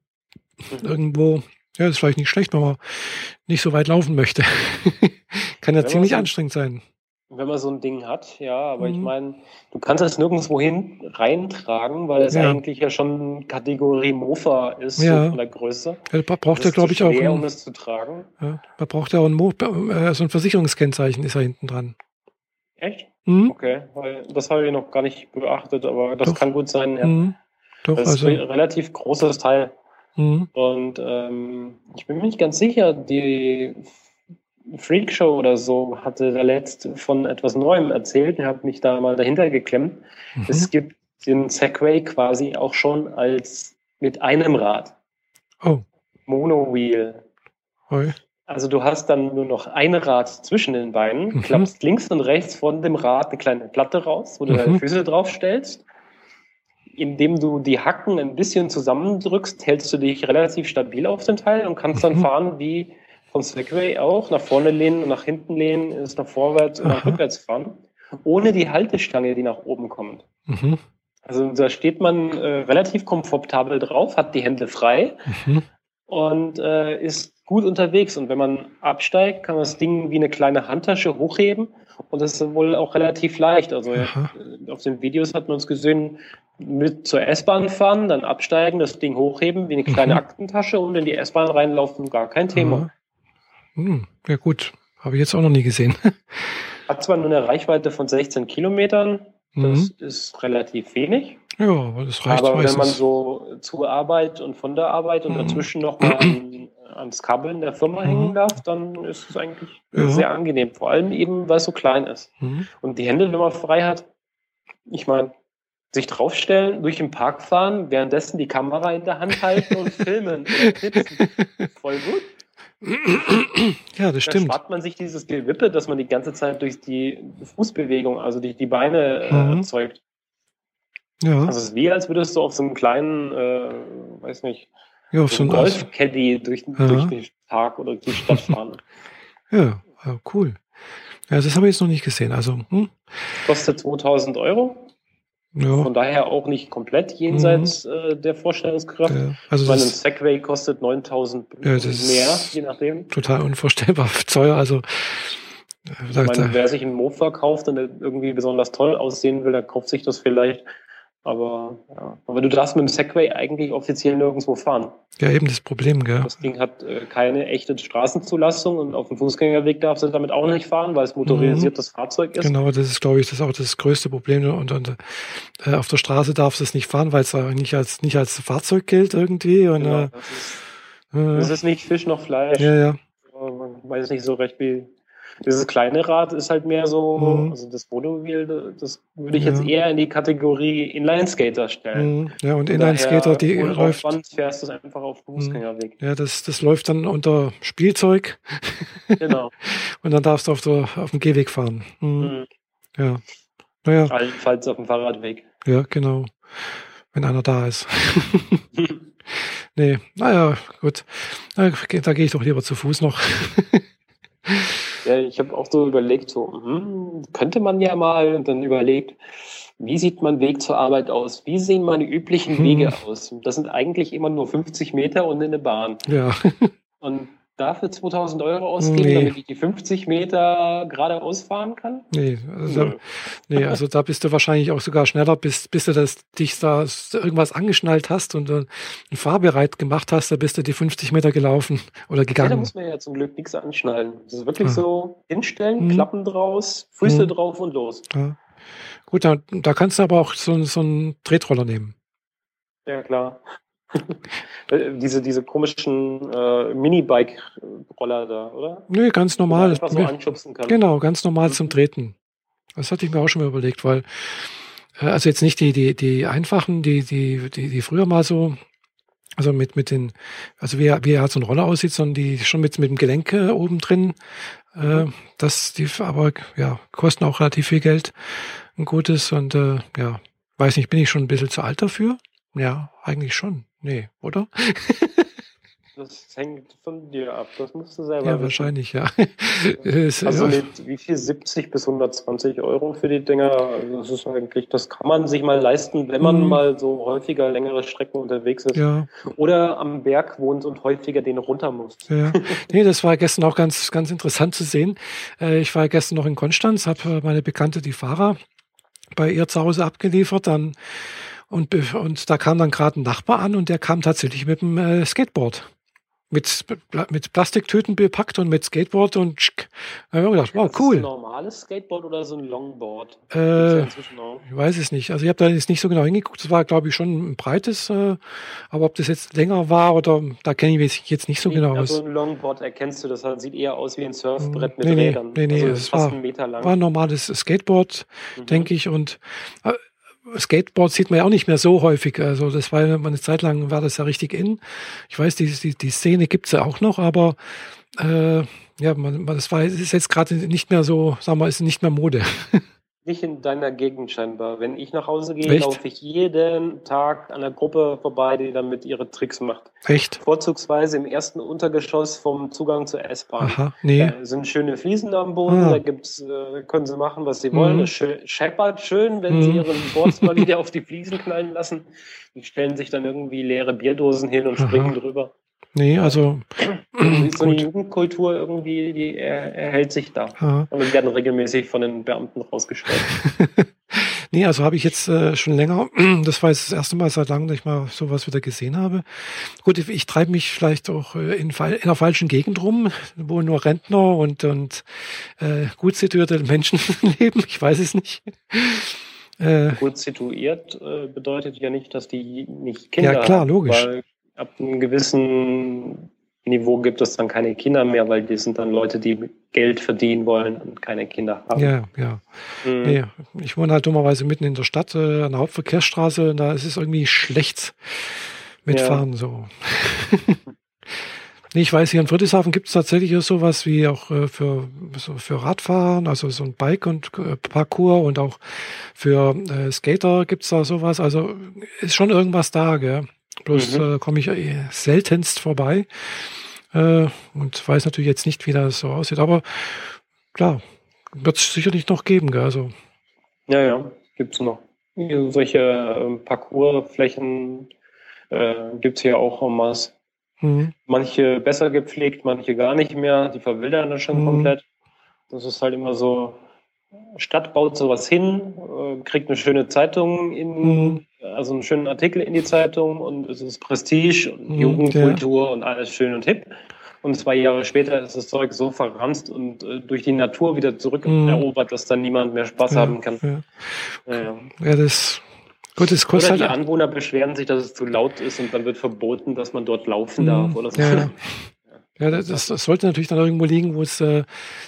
Speaker 2: irgendwo. Ja, das ist vielleicht nicht schlecht, wenn man nicht so weit laufen möchte. Kann ja
Speaker 1: Wenn
Speaker 2: ziemlich
Speaker 1: so-
Speaker 2: anstrengend sein.
Speaker 1: Wenn man so ein Ding hat, ja, aber ich
Speaker 2: Mhm.
Speaker 1: meine, du kannst es nirgendwo hin reintragen, weil es
Speaker 2: Ja.
Speaker 1: eigentlich ja schon Kategorie Mofa ist,
Speaker 2: Ja.
Speaker 1: so von der Größe.
Speaker 2: Ja, braucht
Speaker 1: Das
Speaker 2: er,
Speaker 1: ist
Speaker 2: glaube ich, auch
Speaker 1: schwer, um es zu tragen.
Speaker 2: ja, man braucht ja auch ein, Mo äh, so ein Versicherungskennzeichen ist da hinten dran.
Speaker 1: Echt?
Speaker 2: Mhm.
Speaker 1: Okay, weil das habe ich noch gar nicht beachtet, aber das
Speaker 2: Doch.
Speaker 1: kann gut sein. Ja.
Speaker 2: Mhm. Doch,
Speaker 1: Das ist
Speaker 2: also.
Speaker 1: ein relativ großes Teil.
Speaker 2: Mhm.
Speaker 1: Und ähm, ich bin mir nicht ganz sicher, die Freakshow oder so hatte da letzt von etwas Neuem erzählt. Ich habe mich da mal dahinter geklemmt.
Speaker 2: Mhm.
Speaker 1: Es gibt den Segway quasi auch schon als mit einem Rad.
Speaker 2: Oh,
Speaker 1: Monowheel.
Speaker 2: oi.
Speaker 1: Also du hast dann nur noch ein Rad zwischen den Beinen,
Speaker 2: Mhm.
Speaker 1: klappst links und rechts von dem Rad eine kleine Platte raus, wo du
Speaker 2: Mhm.
Speaker 1: deine Füße drauf stellst. Indem du die Hacken ein bisschen zusammendrückst, hältst du dich relativ stabil auf dem Teil und kannst dann
Speaker 2: Mhm.
Speaker 1: fahren wie vom Segway auch, nach vorne lehnen und nach hinten lehnen, ist nach vorwärts und nach rückwärts fahren, ohne die Haltestange, die nach oben kommt.
Speaker 2: Mhm.
Speaker 1: Also da steht man äh, relativ komfortabel drauf, hat die Hände frei
Speaker 2: Mhm.
Speaker 1: und äh, ist gut unterwegs. Und wenn man absteigt, kann man das Ding wie eine kleine Handtasche hochheben und das ist wohl auch relativ leicht. Also
Speaker 2: Aha.
Speaker 1: äh, auf den Videos hat man es gesehen, mit zur S-Bahn fahren, dann absteigen, das Ding hochheben wie eine kleine
Speaker 2: Mhm.
Speaker 1: Aktentasche und in die S-Bahn reinlaufen, gar kein Thema.
Speaker 2: Aha. Hm, ja gut, habe ich jetzt auch noch nie gesehen.
Speaker 1: Hat zwar nur eine Reichweite von 16 Kilometern, das
Speaker 2: Mhm.
Speaker 1: ist relativ wenig.
Speaker 2: Ja, aber das reicht
Speaker 1: Aber wenn
Speaker 2: meistens.
Speaker 1: man so zur Arbeit und von der Arbeit und
Speaker 2: Mhm.
Speaker 1: dazwischen noch mal an, ans Kabeln der Firma
Speaker 2: Mhm.
Speaker 1: hängen darf, dann ist es eigentlich
Speaker 2: Ja.
Speaker 1: sehr angenehm. Vor allem eben, weil es so klein ist.
Speaker 2: Mhm.
Speaker 1: Und die Hände, wenn man frei hat, ich meine, sich draufstellen, durch den Park fahren, währenddessen die Kamera in der Hand halten und filmen knipsen. Voll gut.
Speaker 2: Ja, das
Speaker 1: Da
Speaker 2: stimmt.
Speaker 1: spart man sich dieses Gewippe, dass man die ganze Zeit durch die Fußbewegung, also die, die Beine äh,
Speaker 2: Mhm.
Speaker 1: erzeugt.
Speaker 2: Ja,
Speaker 1: Also es ist wie, als würdest du auf so einem kleinen, äh, weiß nicht,
Speaker 2: ja, auf
Speaker 1: so
Speaker 2: so
Speaker 1: ein
Speaker 2: ein Golf.
Speaker 1: Golf-Caddy durch,
Speaker 2: Ja.
Speaker 1: durch den Park oder durch die Stadt fahren.
Speaker 2: Ja, cool. Ja, das habe ich jetzt noch nicht gesehen. Also, hm,
Speaker 1: Kostet 2000 Euro,
Speaker 2: ja,
Speaker 1: von daher auch nicht komplett jenseits äh, der Vorstellungskraft.
Speaker 2: ja, also
Speaker 1: Ich meine,
Speaker 2: das
Speaker 1: ein
Speaker 2: ist
Speaker 1: Segway kostet 9000
Speaker 2: Ja,
Speaker 1: mehr, je nachdem.
Speaker 2: total unvorstellbar teuer. Also,
Speaker 1: Ich meine, wer sich einen Mofa kauft und irgendwie besonders toll aussehen will, der kauft sich das vielleicht. Aber, ja. Aber du darfst mit dem Segway eigentlich offiziell nirgendwo fahren.
Speaker 2: ja, eben das Problem, gell?
Speaker 1: Das Ding hat äh, keine echte Straßenzulassung und auf dem Fußgängerweg darfst du damit auch nicht fahren, weil es motorisiertes Fahrzeug ist.
Speaker 2: Genau, das ist, glaube ich, das auch das größte Problem. Und, und äh, auf der Straße darfst du es nicht fahren, weil es nicht als nicht als Fahrzeug gilt irgendwie. Und,
Speaker 1: Genau.
Speaker 2: äh,
Speaker 1: Das, ist, das
Speaker 2: äh,
Speaker 1: ist nicht Fisch noch Fleisch.
Speaker 2: ja, ja,
Speaker 1: Man weiß nicht so recht, wie. Dieses kleine Rad ist halt mehr so,
Speaker 2: Mhm.
Speaker 1: also das Monowheel, das würde ich
Speaker 2: Ja.
Speaker 1: jetzt eher in die Kategorie Inline-Skater stellen.
Speaker 2: mhm, ja. Und Inline-Skater, die läuft.
Speaker 1: Aufwand fährst du einfach auf dem Fußgängerweg.
Speaker 2: Ja, das, das läuft dann unter Spielzeug
Speaker 1: Genau.
Speaker 2: und dann darfst du auf, der, auf dem Gehweg fahren. Mhm.
Speaker 1: Mhm.
Speaker 2: Ja. Naja,
Speaker 1: Allenfalls auf dem Fahrradweg.
Speaker 2: ja, genau. wenn einer da ist. nee, naja, gut. Da, da gehe ich doch lieber zu Fuß noch.
Speaker 1: ja, ich habe auch so überlegt, so, hm, könnte man ja mal und dann überlegt, wie sieht mein Weg zur Arbeit aus? Wie sehen meine üblichen hm. Wege aus? Das sind eigentlich immer nur 50 Meter und eine Bahn.
Speaker 2: Ja.
Speaker 1: Und dafür 2000 Euro ausgeben, nee. damit ich die 50 Meter geradeaus fahren kann?
Speaker 2: Nee, also, nee. nee, also da bist du wahrscheinlich auch sogar schneller, bis, bis du das, dich da irgendwas angeschnallt hast und äh, fahrbereit gemacht hast, da bist du die 50 Meter gelaufen oder gegangen. Ja,
Speaker 1: da muss man ja zum Glück nichts anschnallen. Das ist wirklich ah. so hinstellen, hm. Klappen draus, Füße hm. drauf und los.
Speaker 2: Ja. Gut, da, da kannst du aber auch so, so einen Tretroller nehmen.
Speaker 1: Ja, klar. Diese, diese komischen äh, Minibike-Roller da, oder?
Speaker 2: Nö, ganz normal.
Speaker 1: Einfach so anschubsen kann.
Speaker 2: Genau, ganz normal mhm. zum Treten. Das hatte ich mir auch schon mal überlegt, weil, äh, also jetzt nicht die, die, die einfachen, die, die, die, die früher mal so, also mit, mit den, also wie, wie halt so ein Roller aussieht, sondern die schon mit, mit dem Gelenk äh, oben drin, äh, mhm. das, die aber, ja, kosten auch relativ viel Geld, ein gutes und, äh, ja, weiß nicht, bin ich schon ein bisschen zu alt dafür? Ja, eigentlich schon. Nee, oder?
Speaker 1: Das hängt von dir ab. Das musst du selber
Speaker 2: Ja, wissen. wahrscheinlich, ja.
Speaker 1: also mit wie viel? 70 bis 120 Euro für die Dinger. Also das ist eigentlich, das kann man sich mal leisten, wenn man mhm. mal so häufiger längere Strecken unterwegs ist.
Speaker 2: Ja.
Speaker 1: Oder am Berg wohnt und häufiger den runter muss.
Speaker 2: Ja. Nee, das war gestern auch ganz, ganz interessant zu sehen. Äh, ich war gestern noch in Konstanz, habe meine Bekannte, die Fahrer, bei ihr zu Hause abgeliefert. Dann und, und da kam dann gerade ein Nachbar an und der kam tatsächlich mit dem äh, Skateboard. Mit, mit Plastiktüten bepackt und mit Skateboard und schick. Da habe ich gedacht, wow, cool. Ist
Speaker 1: das ein normales Skateboard oder so ein Longboard?
Speaker 2: Äh, ich weiß es nicht. Also ich habe da jetzt nicht so genau hingeguckt. Es war, glaube ich, schon ein breites, äh, aber ob das jetzt länger war oder da kenne ich mich jetzt nicht so genau aus.
Speaker 1: Also ein Longboard erkennst du, das sieht eher aus wie ein Surfbrett mit
Speaker 2: nee,
Speaker 1: Rädern.
Speaker 2: Nee, nee, also es war, war ein normales Skateboard, mhm. denke ich. Und äh, Skateboard sieht man ja auch nicht mehr so häufig. Also das war eine Zeit lang war das ja richtig in. Ich weiß, die, die, die Szene gibt's ja auch noch, aber äh, ja, man, das war ist jetzt gerade nicht mehr so, sagen wir, ist nicht mehr Mode.
Speaker 1: Nicht in deiner Gegend scheinbar. Wenn ich nach Hause gehe, laufe ich jeden Tag an der Gruppe vorbei, die damit ihre Tricks macht.
Speaker 2: Echt?
Speaker 1: Vorzugsweise im ersten Untergeschoss vom Zugang zur S-Bahn.
Speaker 2: Aha, nee.
Speaker 1: Da sind schöne Fliesen am Boden, ah. da gibt's, äh, können sie machen, was sie wollen. Mhm. Es scheppert schön, wenn mhm. sie ihren Boards mal wieder auf die Fliesen knallen lassen. Die stellen sich dann irgendwie leere Bierdosen hin und Aha. springen drüber.
Speaker 2: Nee, also.
Speaker 1: so eine Jugendkultur irgendwie, die er, erhält sich da. Ja. Und wir werden regelmäßig von den Beamten rausgestellt.
Speaker 2: nee, also habe ich jetzt äh, schon länger, das war jetzt das erste Mal seit langem, dass ich mal sowas wieder gesehen habe. Gut, ich, ich treibe mich vielleicht auch äh, in, in einer falschen Gegend rum, wo nur Rentner und, und äh, gut situierte Menschen leben. Ich weiß es nicht.
Speaker 1: Äh, gut situiert äh, bedeutet ja nicht, dass die nicht Kinder
Speaker 2: haben. Ja, klar, logisch. Weil
Speaker 1: ab einem gewissen Niveau gibt es dann keine Kinder mehr, weil die sind dann Leute, die Geld verdienen wollen und keine Kinder haben.
Speaker 2: Ja, ja. Mhm. Nee, ich wohne halt dummerweise mitten in der Stadt, äh, an der Hauptverkehrsstraße, und da ist es irgendwie schlecht mitfahren ja. so. nee, ich weiß, hier in Friedrichshafen gibt es tatsächlich sowas wie auch äh, für, so für Radfahren, also so ein Bike- und äh, Parcours und auch für äh, Skater gibt es da sowas. Also ist schon irgendwas da, gell? Bloß mhm. äh, komme ich äh, seltenst vorbei äh, und weiß natürlich jetzt nicht, wie das so aussieht. Aber klar, wird es sicherlich noch geben. Gell? Also.
Speaker 1: Ja, ja, gibt es noch. Solche äh, Parcoursflächen äh, gibt es hier auch en masse. Mhm. Manche besser gepflegt, manche gar nicht mehr. Die verwildern dann schon mhm. komplett. Das ist halt immer so, Stadt baut sowas hin, äh, kriegt eine schöne Zeitung in, mhm also einen schönen Artikel in die Zeitung und es ist Prestige und mhm, Jugendkultur ja. und alles schön und hip. Und zwei Jahre später ist das Zeug so verranzt und äh, durch die Natur wieder zurückerobert, mhm. dass dann niemand mehr Spaß ja, haben kann.
Speaker 2: Ja, ja. ja das Gut, es kostet
Speaker 1: oder die halt Anwohner beschweren sich, dass es zu laut ist und dann wird verboten, dass man dort laufen mhm, darf oder so.
Speaker 2: Ja, ja das, das, sollte natürlich dann irgendwo liegen, wo es, äh,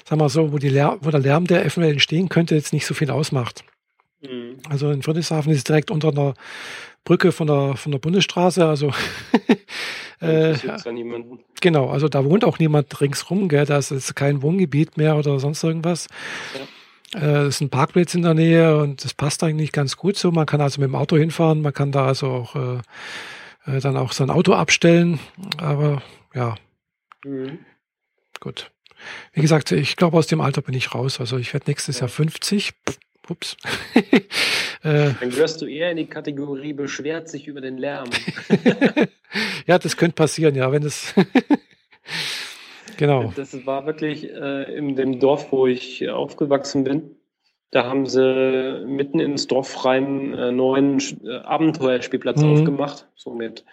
Speaker 2: sagen wir so, wo, die Lär wo der Lärm, der eventuell entstehen könnte, jetzt nicht so viel ausmacht. Mhm. Also in Friedrichshafen ist es direkt unter einer Brücke von der, von der Bundesstraße. Also äh, ja genau, also da wohnt auch niemand ringsrum, gell? da ist jetzt kein Wohngebiet mehr oder sonst irgendwas. Ja. Äh, es ist ein Parkplatz in der Nähe und das passt eigentlich ganz gut so. Man kann also mit dem Auto hinfahren, man kann da also auch äh, äh dann auch sein Auto abstellen. Aber ja, mhm. gut. Wie gesagt, ich glaube, aus dem Alter bin ich raus. Also ich werde nächstes Jahr 50. Ups.
Speaker 1: Äh. Dann gehörst du eher in die Kategorie beschwert sich über den Lärm.
Speaker 2: ja, das könnte passieren, ja, wenn es. genau.
Speaker 1: Das war wirklich äh, in dem Dorf, wo ich aufgewachsen bin. Da haben sie mitten ins Dorf rein äh, neuen äh, Abenteuerspielplatz mhm. aufgemacht, so mit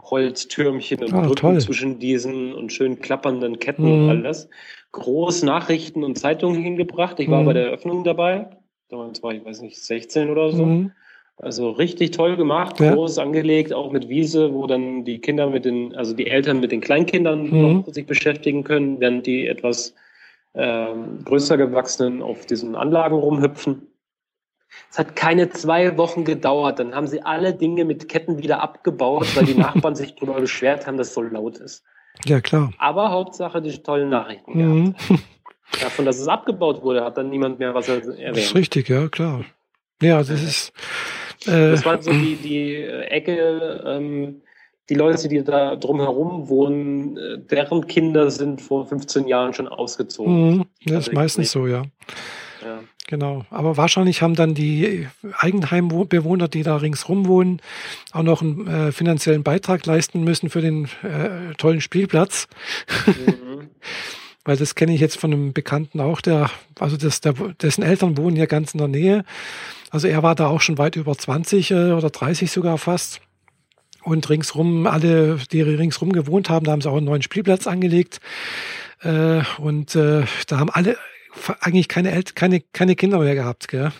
Speaker 1: Holztürmchen und ah, Brücken toll. zwischen diesen und schön klappernden Ketten mhm. und alles. Groß Nachrichten und Zeitungen hingebracht. Ich war mhm. bei der Eröffnung dabei. Damals war ich, weiß nicht, 16 oder so. Mhm. Also richtig toll gemacht, ja. groß angelegt, auch mit Wiese, wo dann die Kinder mit den, also die Eltern mit den Kleinkindern mhm. noch sich beschäftigen können, während die etwas ähm, größer gewachsenen auf diesen Anlagen rumhüpfen. Es hat keine zwei Wochen gedauert. Dann haben sie alle Dinge mit Ketten wieder abgebaut, weil die Nachbarn sich darüber beschwert haben, dass es so laut ist.
Speaker 2: Ja, klar.
Speaker 1: Aber Hauptsache die tollen Nachrichten mhm. gehabt. Davon, dass es abgebaut wurde, hat dann niemand mehr was erwähnt. Das
Speaker 2: ist richtig, ja, klar. Ja, das ist.
Speaker 1: Äh, das war so die, die Ecke, ähm, die Leute, die da drumherum wohnen, äh, deren Kinder sind vor 15 Jahren schon ausgezogen.
Speaker 2: Mhm, das also ist meistens so, ja. ja. Genau. Aber wahrscheinlich haben dann die Eigenheimbewohner, die da ringsrum wohnen, auch noch einen äh, finanziellen Beitrag leisten müssen für den äh, tollen Spielplatz. Mhm. Weil das kenne ich jetzt von einem Bekannten auch, der, also das, der, dessen Eltern wohnen ja ganz in der Nähe. Also er war da auch schon weit über 20 äh, oder 30 sogar fast. Und ringsrum, alle, die ringsrum gewohnt haben, da haben sie auch einen neuen Spielplatz angelegt. Äh, und äh, da haben alle eigentlich keine, El keine, keine Kinder mehr gehabt. Gell?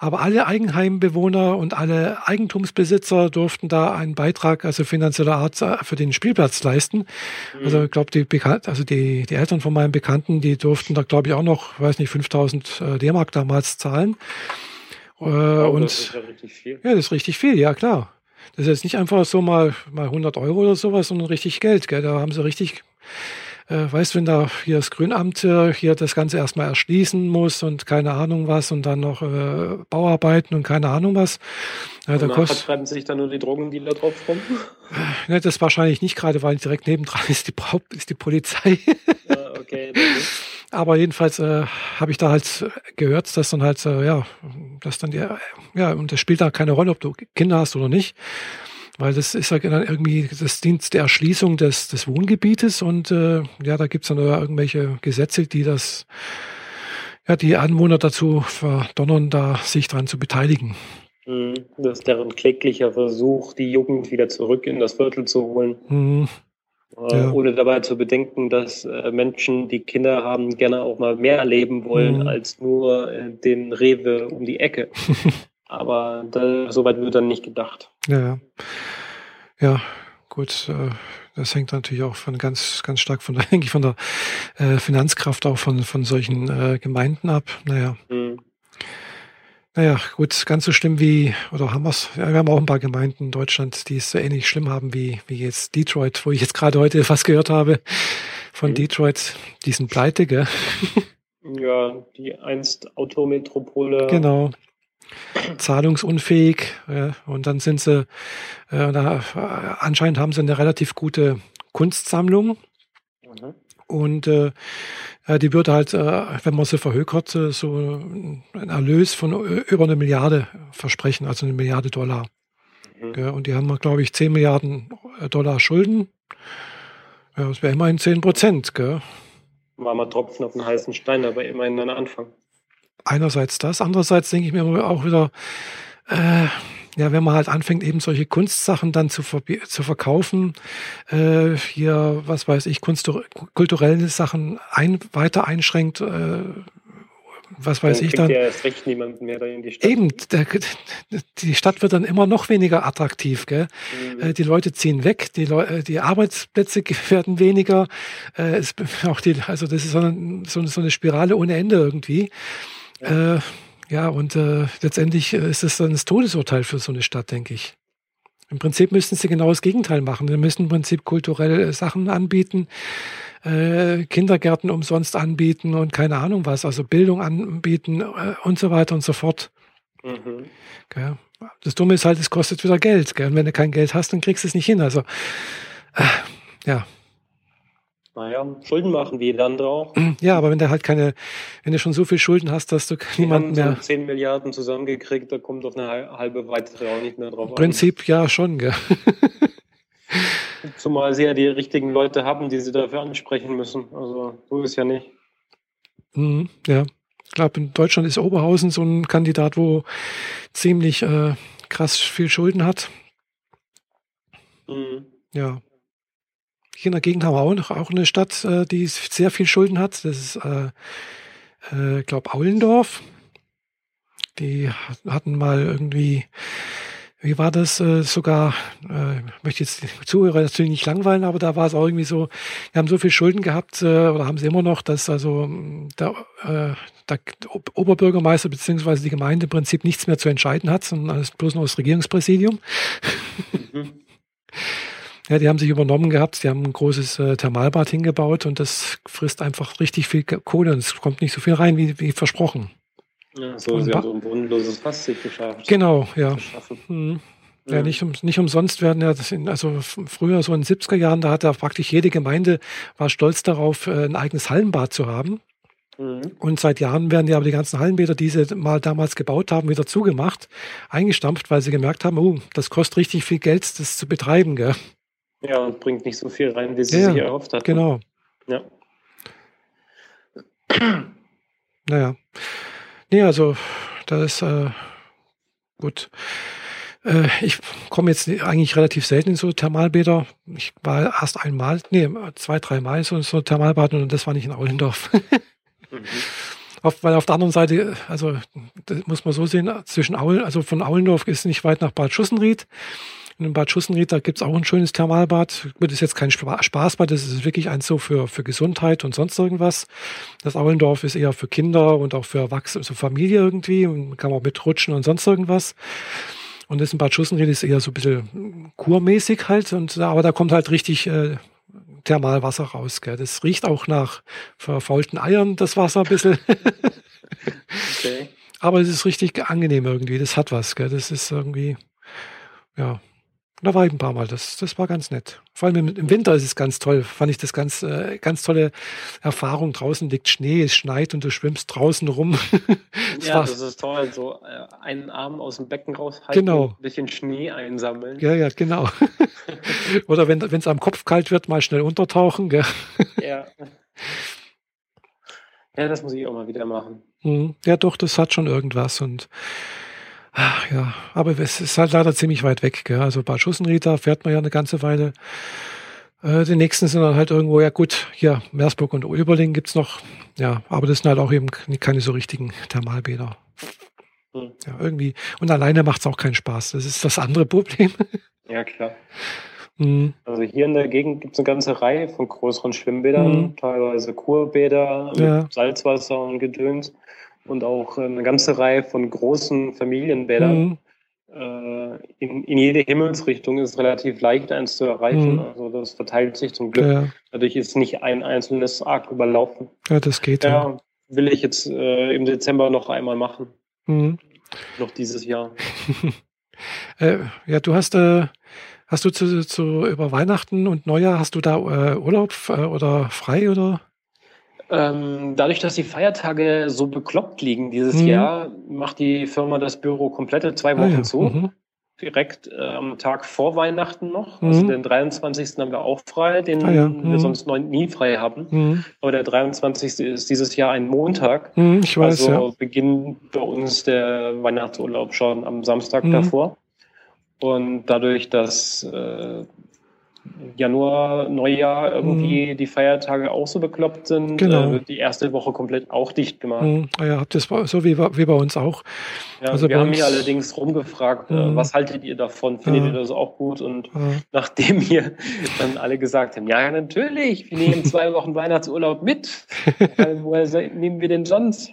Speaker 2: Aber alle Eigenheimbewohner und alle Eigentumsbesitzer durften da einen Beitrag, also finanzieller Art, äh, für den Spielplatz leisten. Mhm. Also ich glaube, die, Bekan also die, die Eltern von meinem Bekannten, die durften da, glaube ich, auch noch, weiß nicht, 5000 äh, D-Mark damals zahlen. Äh, oh, und das ist ja richtig viel. Ja, das ist richtig viel, ja klar. Das ist jetzt nicht einfach so mal, mal 100 Euro oder sowas, sondern richtig Geld. Gell? Da haben sie richtig äh, weißt, wenn da hier das Grünamt äh, hier das Ganze erstmal erschließen muss und keine Ahnung was und dann noch äh, Bauarbeiten und keine Ahnung was.
Speaker 1: Äh, da kostet, treiben sich dann nur die Drogendealer drauf rum?
Speaker 2: Äh, ne, das wahrscheinlich nicht gerade, weil direkt nebendran ist die, ist die Polizei. Ja, okay. Aber jedenfalls äh, habe ich da halt gehört, dass dann halt, äh, ja, dass dann die, ja, und das spielt da keine Rolle, ob du Kinder hast oder nicht. Weil das ist ja dann irgendwie das Dienst der Erschließung des, des Wohngebietes und äh, ja, da gibt's dann irgendwelche Gesetze, die das, ja, die Anwohner dazu verdonnern, da sich dran zu beteiligen.
Speaker 1: Mhm. Das ist deren kläglicher Versuch, die Jugend wieder zurück in das Viertel zu holen. Mhm. Äh, ja. Ohne dabei zu bedenken, dass äh, Menschen, die Kinder haben, gerne auch mal mehr erleben wollen mhm. als nur äh, den Rewe um die Ecke. Aber da, so weit wird dann nicht gedacht.
Speaker 2: Ja, ja, gut. Äh, das hängt natürlich auch von ganz, ganz stark von der, von der äh, Finanzkraft auch von, von solchen äh, Gemeinden ab. Naja. Mhm. Naja, gut, ganz so schlimm wie, oder haben wir's, ja, wir haben auch ein paar Gemeinden in Deutschland, die es so ähnlich schlimm haben wie, wie jetzt Detroit, wo ich jetzt gerade heute was gehört habe von mhm. Detroit, die sind pleite, gell?
Speaker 1: Ja, die einst Autometropole.
Speaker 2: Genau zahlungsunfähig. Ja, und dann sind sie, äh, da, anscheinend haben sie eine relativ gute Kunstsammlung. Mhm. Und äh, die würde halt, äh, wenn man sie verhökert, äh, so einen Erlös von über eine Milliarde versprechen, also eine Milliarde Dollar. Mhm. Und die haben, glaube ich, 10 Milliarden Dollar Schulden. Ja, das wäre immerhin 10 Prozent.
Speaker 1: War mal Tropfen auf den heißen Stein, aber immerhin ein Anfang
Speaker 2: einerseits das, andererseits denke ich mir auch wieder, äh, ja, wenn man halt anfängt, eben solche Kunstsachen dann zu, zu verkaufen, äh, hier, was weiß ich, kulturelle Sachen ein, weiter einschränkt, äh, was weiß dann ich dann. Ja erst recht niemand mehr in die Stadt. Eben, der, die Stadt wird dann immer noch weniger attraktiv. Gell? Mhm. Äh, die Leute ziehen weg, die, Leu äh, die Arbeitsplätze werden weniger. Äh, es, auch die, also das ist so eine, so eine Spirale ohne Ende irgendwie. Ja, äh, ja und äh, letztendlich ist es dann das Todesurteil für so eine Stadt, denke ich. Im Prinzip müssten sie genau das Gegenteil machen. Sie müssten im Prinzip kulturelle Sachen anbieten, äh, Kindergärten umsonst anbieten und keine Ahnung was, also Bildung anbieten äh, und so weiter und so fort. Mhm. Das Dumme ist halt, es kostet wieder Geld. Gell? Und wenn du kein Geld hast, dann kriegst du es nicht hin. Also, äh, ja.
Speaker 1: Naja, Schulden machen wie dann auch.
Speaker 2: Ja, aber wenn du halt keine, wenn du schon so viel Schulden hast, dass du niemanden mehr.
Speaker 1: So 10 Milliarden zusammengekriegt, da kommt auf eine halbe weitere auch nicht mehr drauf
Speaker 2: Im Prinzip an. ja schon, gell?
Speaker 1: Zumal sie ja die richtigen Leute haben, die sie dafür ansprechen müssen. Also so ist ja nicht.
Speaker 2: Mhm, ja. Ich glaube, in Deutschland ist Oberhausen so ein Kandidat, wo ziemlich äh, krass viel Schulden hat. Mhm. Ja. Hier in der Gegend haben wir auch noch auch eine Stadt, äh, die sehr viel Schulden hat. Das ist, äh, äh, glaube Aulendorf. Die hatten mal irgendwie wie war das äh, sogar, äh, möchte jetzt die Zuhörer natürlich nicht langweilen, aber da war es auch irgendwie so, wir haben so viel Schulden gehabt äh, oder haben sie immer noch, dass also der, äh, der Oberbürgermeister beziehungsweise die Gemeinde im Prinzip nichts mehr zu entscheiden hat, sondern alles bloß noch das Regierungspräsidium. Mhm. Ja, die haben sich übernommen gehabt, die haben ein großes äh, Thermalbad hingebaut und das frisst einfach richtig viel Kohle und es kommt nicht so viel rein, wie, wie versprochen.
Speaker 1: Ja, so, sie haben so ein bodenloses Fass sich geschafft.
Speaker 2: Genau, ja. Hm. Ja, ja, nicht, um, nicht umsonst werden ja, das in, also früher so in den 70er Jahren, da hatte praktisch jede Gemeinde war stolz darauf, äh, ein eigenes Hallenbad zu haben. Mhm. Und seit Jahren werden ja aber die ganzen Hallenbäder, die sie mal damals gebaut haben, wieder zugemacht, eingestampft, weil sie gemerkt haben, oh, das kostet richtig viel Geld, das zu betreiben, gell?
Speaker 1: Ja, und bringt nicht so viel rein, wie sie ja, sich erhofft hat.
Speaker 2: Genau.
Speaker 1: Ja.
Speaker 2: Naja. Nee, also da ist äh, gut. Äh, ich komme jetzt eigentlich relativ selten in so Thermalbäder. Ich war erst einmal, nee, zwei, drei Mal so, so Thermalbad und das war nicht in Aulendorf. mhm. Auf, weil auf der anderen Seite, also das muss man so sehen, zwischen Aul, also von Aulendorf ist nicht weit nach Bad Schussenried. In Bad Schussenried, da gibt's auch ein schönes Thermalbad. Das ist jetzt kein Spaßbad, das ist wirklich eins so für, für Gesundheit und sonst irgendwas. Das Aulendorf ist eher für Kinder und auch für Erwachsene, so Familie irgendwie. Man kann auch mitrutschen und sonst irgendwas. Und das in Bad Schussenried ist eher so ein bisschen kurmäßig halt. Und, aber da kommt halt richtig äh, Thermalwasser raus. Gell. Das riecht auch nach verfaulten Eiern, das Wasser ein bisschen. okay. Aber es ist richtig angenehm irgendwie. Das hat was. Gell. Das ist irgendwie, ja, da war ich ein paar Mal. Das, das war ganz nett. Vor allem im, Winter ist es ganz toll. Fand ich das ganz, äh, ganz tolle Erfahrung. Draußen liegt Schnee, es schneit und du schwimmst draußen rum.
Speaker 1: das ja, das ist toll. So äh, einen Arm aus dem Becken raushalten,
Speaker 2: genau.
Speaker 1: ein bisschen Schnee einsammeln.
Speaker 2: Ja, ja, genau. Oder wenn es am Kopf kalt wird, mal schnell untertauchen. Gell?
Speaker 1: ja. Ja, das muss ich auch mal wieder machen.
Speaker 2: Mhm. Ja, doch, das hat schon irgendwas und Ach, ja, aber es ist halt leider ziemlich weit weg. Gell? Also Bad Schussenried, fährt man ja eine ganze Weile. Äh, die nächsten sind dann halt irgendwo, ja gut, hier Meersburg und Oberling gibt's noch. Ja, aber das sind halt auch eben keine so richtigen Thermalbäder. Hm. Ja, irgendwie. Und alleine macht's auch keinen Spaß. Das ist das andere Problem.
Speaker 1: Ja, klar. Mhm. Also hier in der Gegend gibt's eine ganze Reihe von größeren Schwimmbädern, mhm. teilweise Kurbäder ja. mit Salzwasser und Gedöns und auch eine ganze Reihe von großen Familienbädern. Mhm. Äh, in, in, jede Himmelsrichtung ist relativ leicht, eins zu erreichen. Mhm. Also das verteilt sich zum Glück. Ja. Dadurch ist nicht ein einzelnes Arc überlaufen.
Speaker 2: Ja, das geht. Ja, ja.
Speaker 1: will ich jetzt äh, im Dezember noch einmal machen. Mhm. Noch dieses Jahr.
Speaker 2: äh, ja, du hast, äh, hast du zu, zu über Weihnachten und Neujahr hast du da äh, Urlaub äh, oder frei oder?
Speaker 1: Ähm, dadurch, dass die Feiertage so bekloppt liegen dieses mhm. Jahr, macht die Firma das Büro komplette zwei Wochen ah, ja. zu. Mhm. Direkt äh, am Tag vor Weihnachten noch. Mhm. Also den 23. haben wir auch frei, den ah, ja. wir mhm. sonst nie frei haben. Mhm. Aber der 23. ist dieses Jahr ein Montag.
Speaker 2: Mhm, ich weiß,
Speaker 1: also ja. beginnt bei uns der Weihnachtsurlaub schon am Samstag davor. Und dadurch, dass äh, Januar, Neujahr irgendwie mhm. die Feiertage auch so bekloppt sind,
Speaker 2: genau.
Speaker 1: äh, die erste Woche komplett auch dicht gemacht.
Speaker 2: Ah ja, habt ihr es so wie, wie bei uns auch.
Speaker 1: Ja, also wir haben hier allerdings rumgefragt, äh, äh, was haltet ihr davon? Findet ja. ihr das auch gut? Und ja. nachdem hier dann alle gesagt haben, ja, natürlich, wir nehmen zwei Wochen Weihnachtsurlaub mit. Woher nehmen wir denn sonst?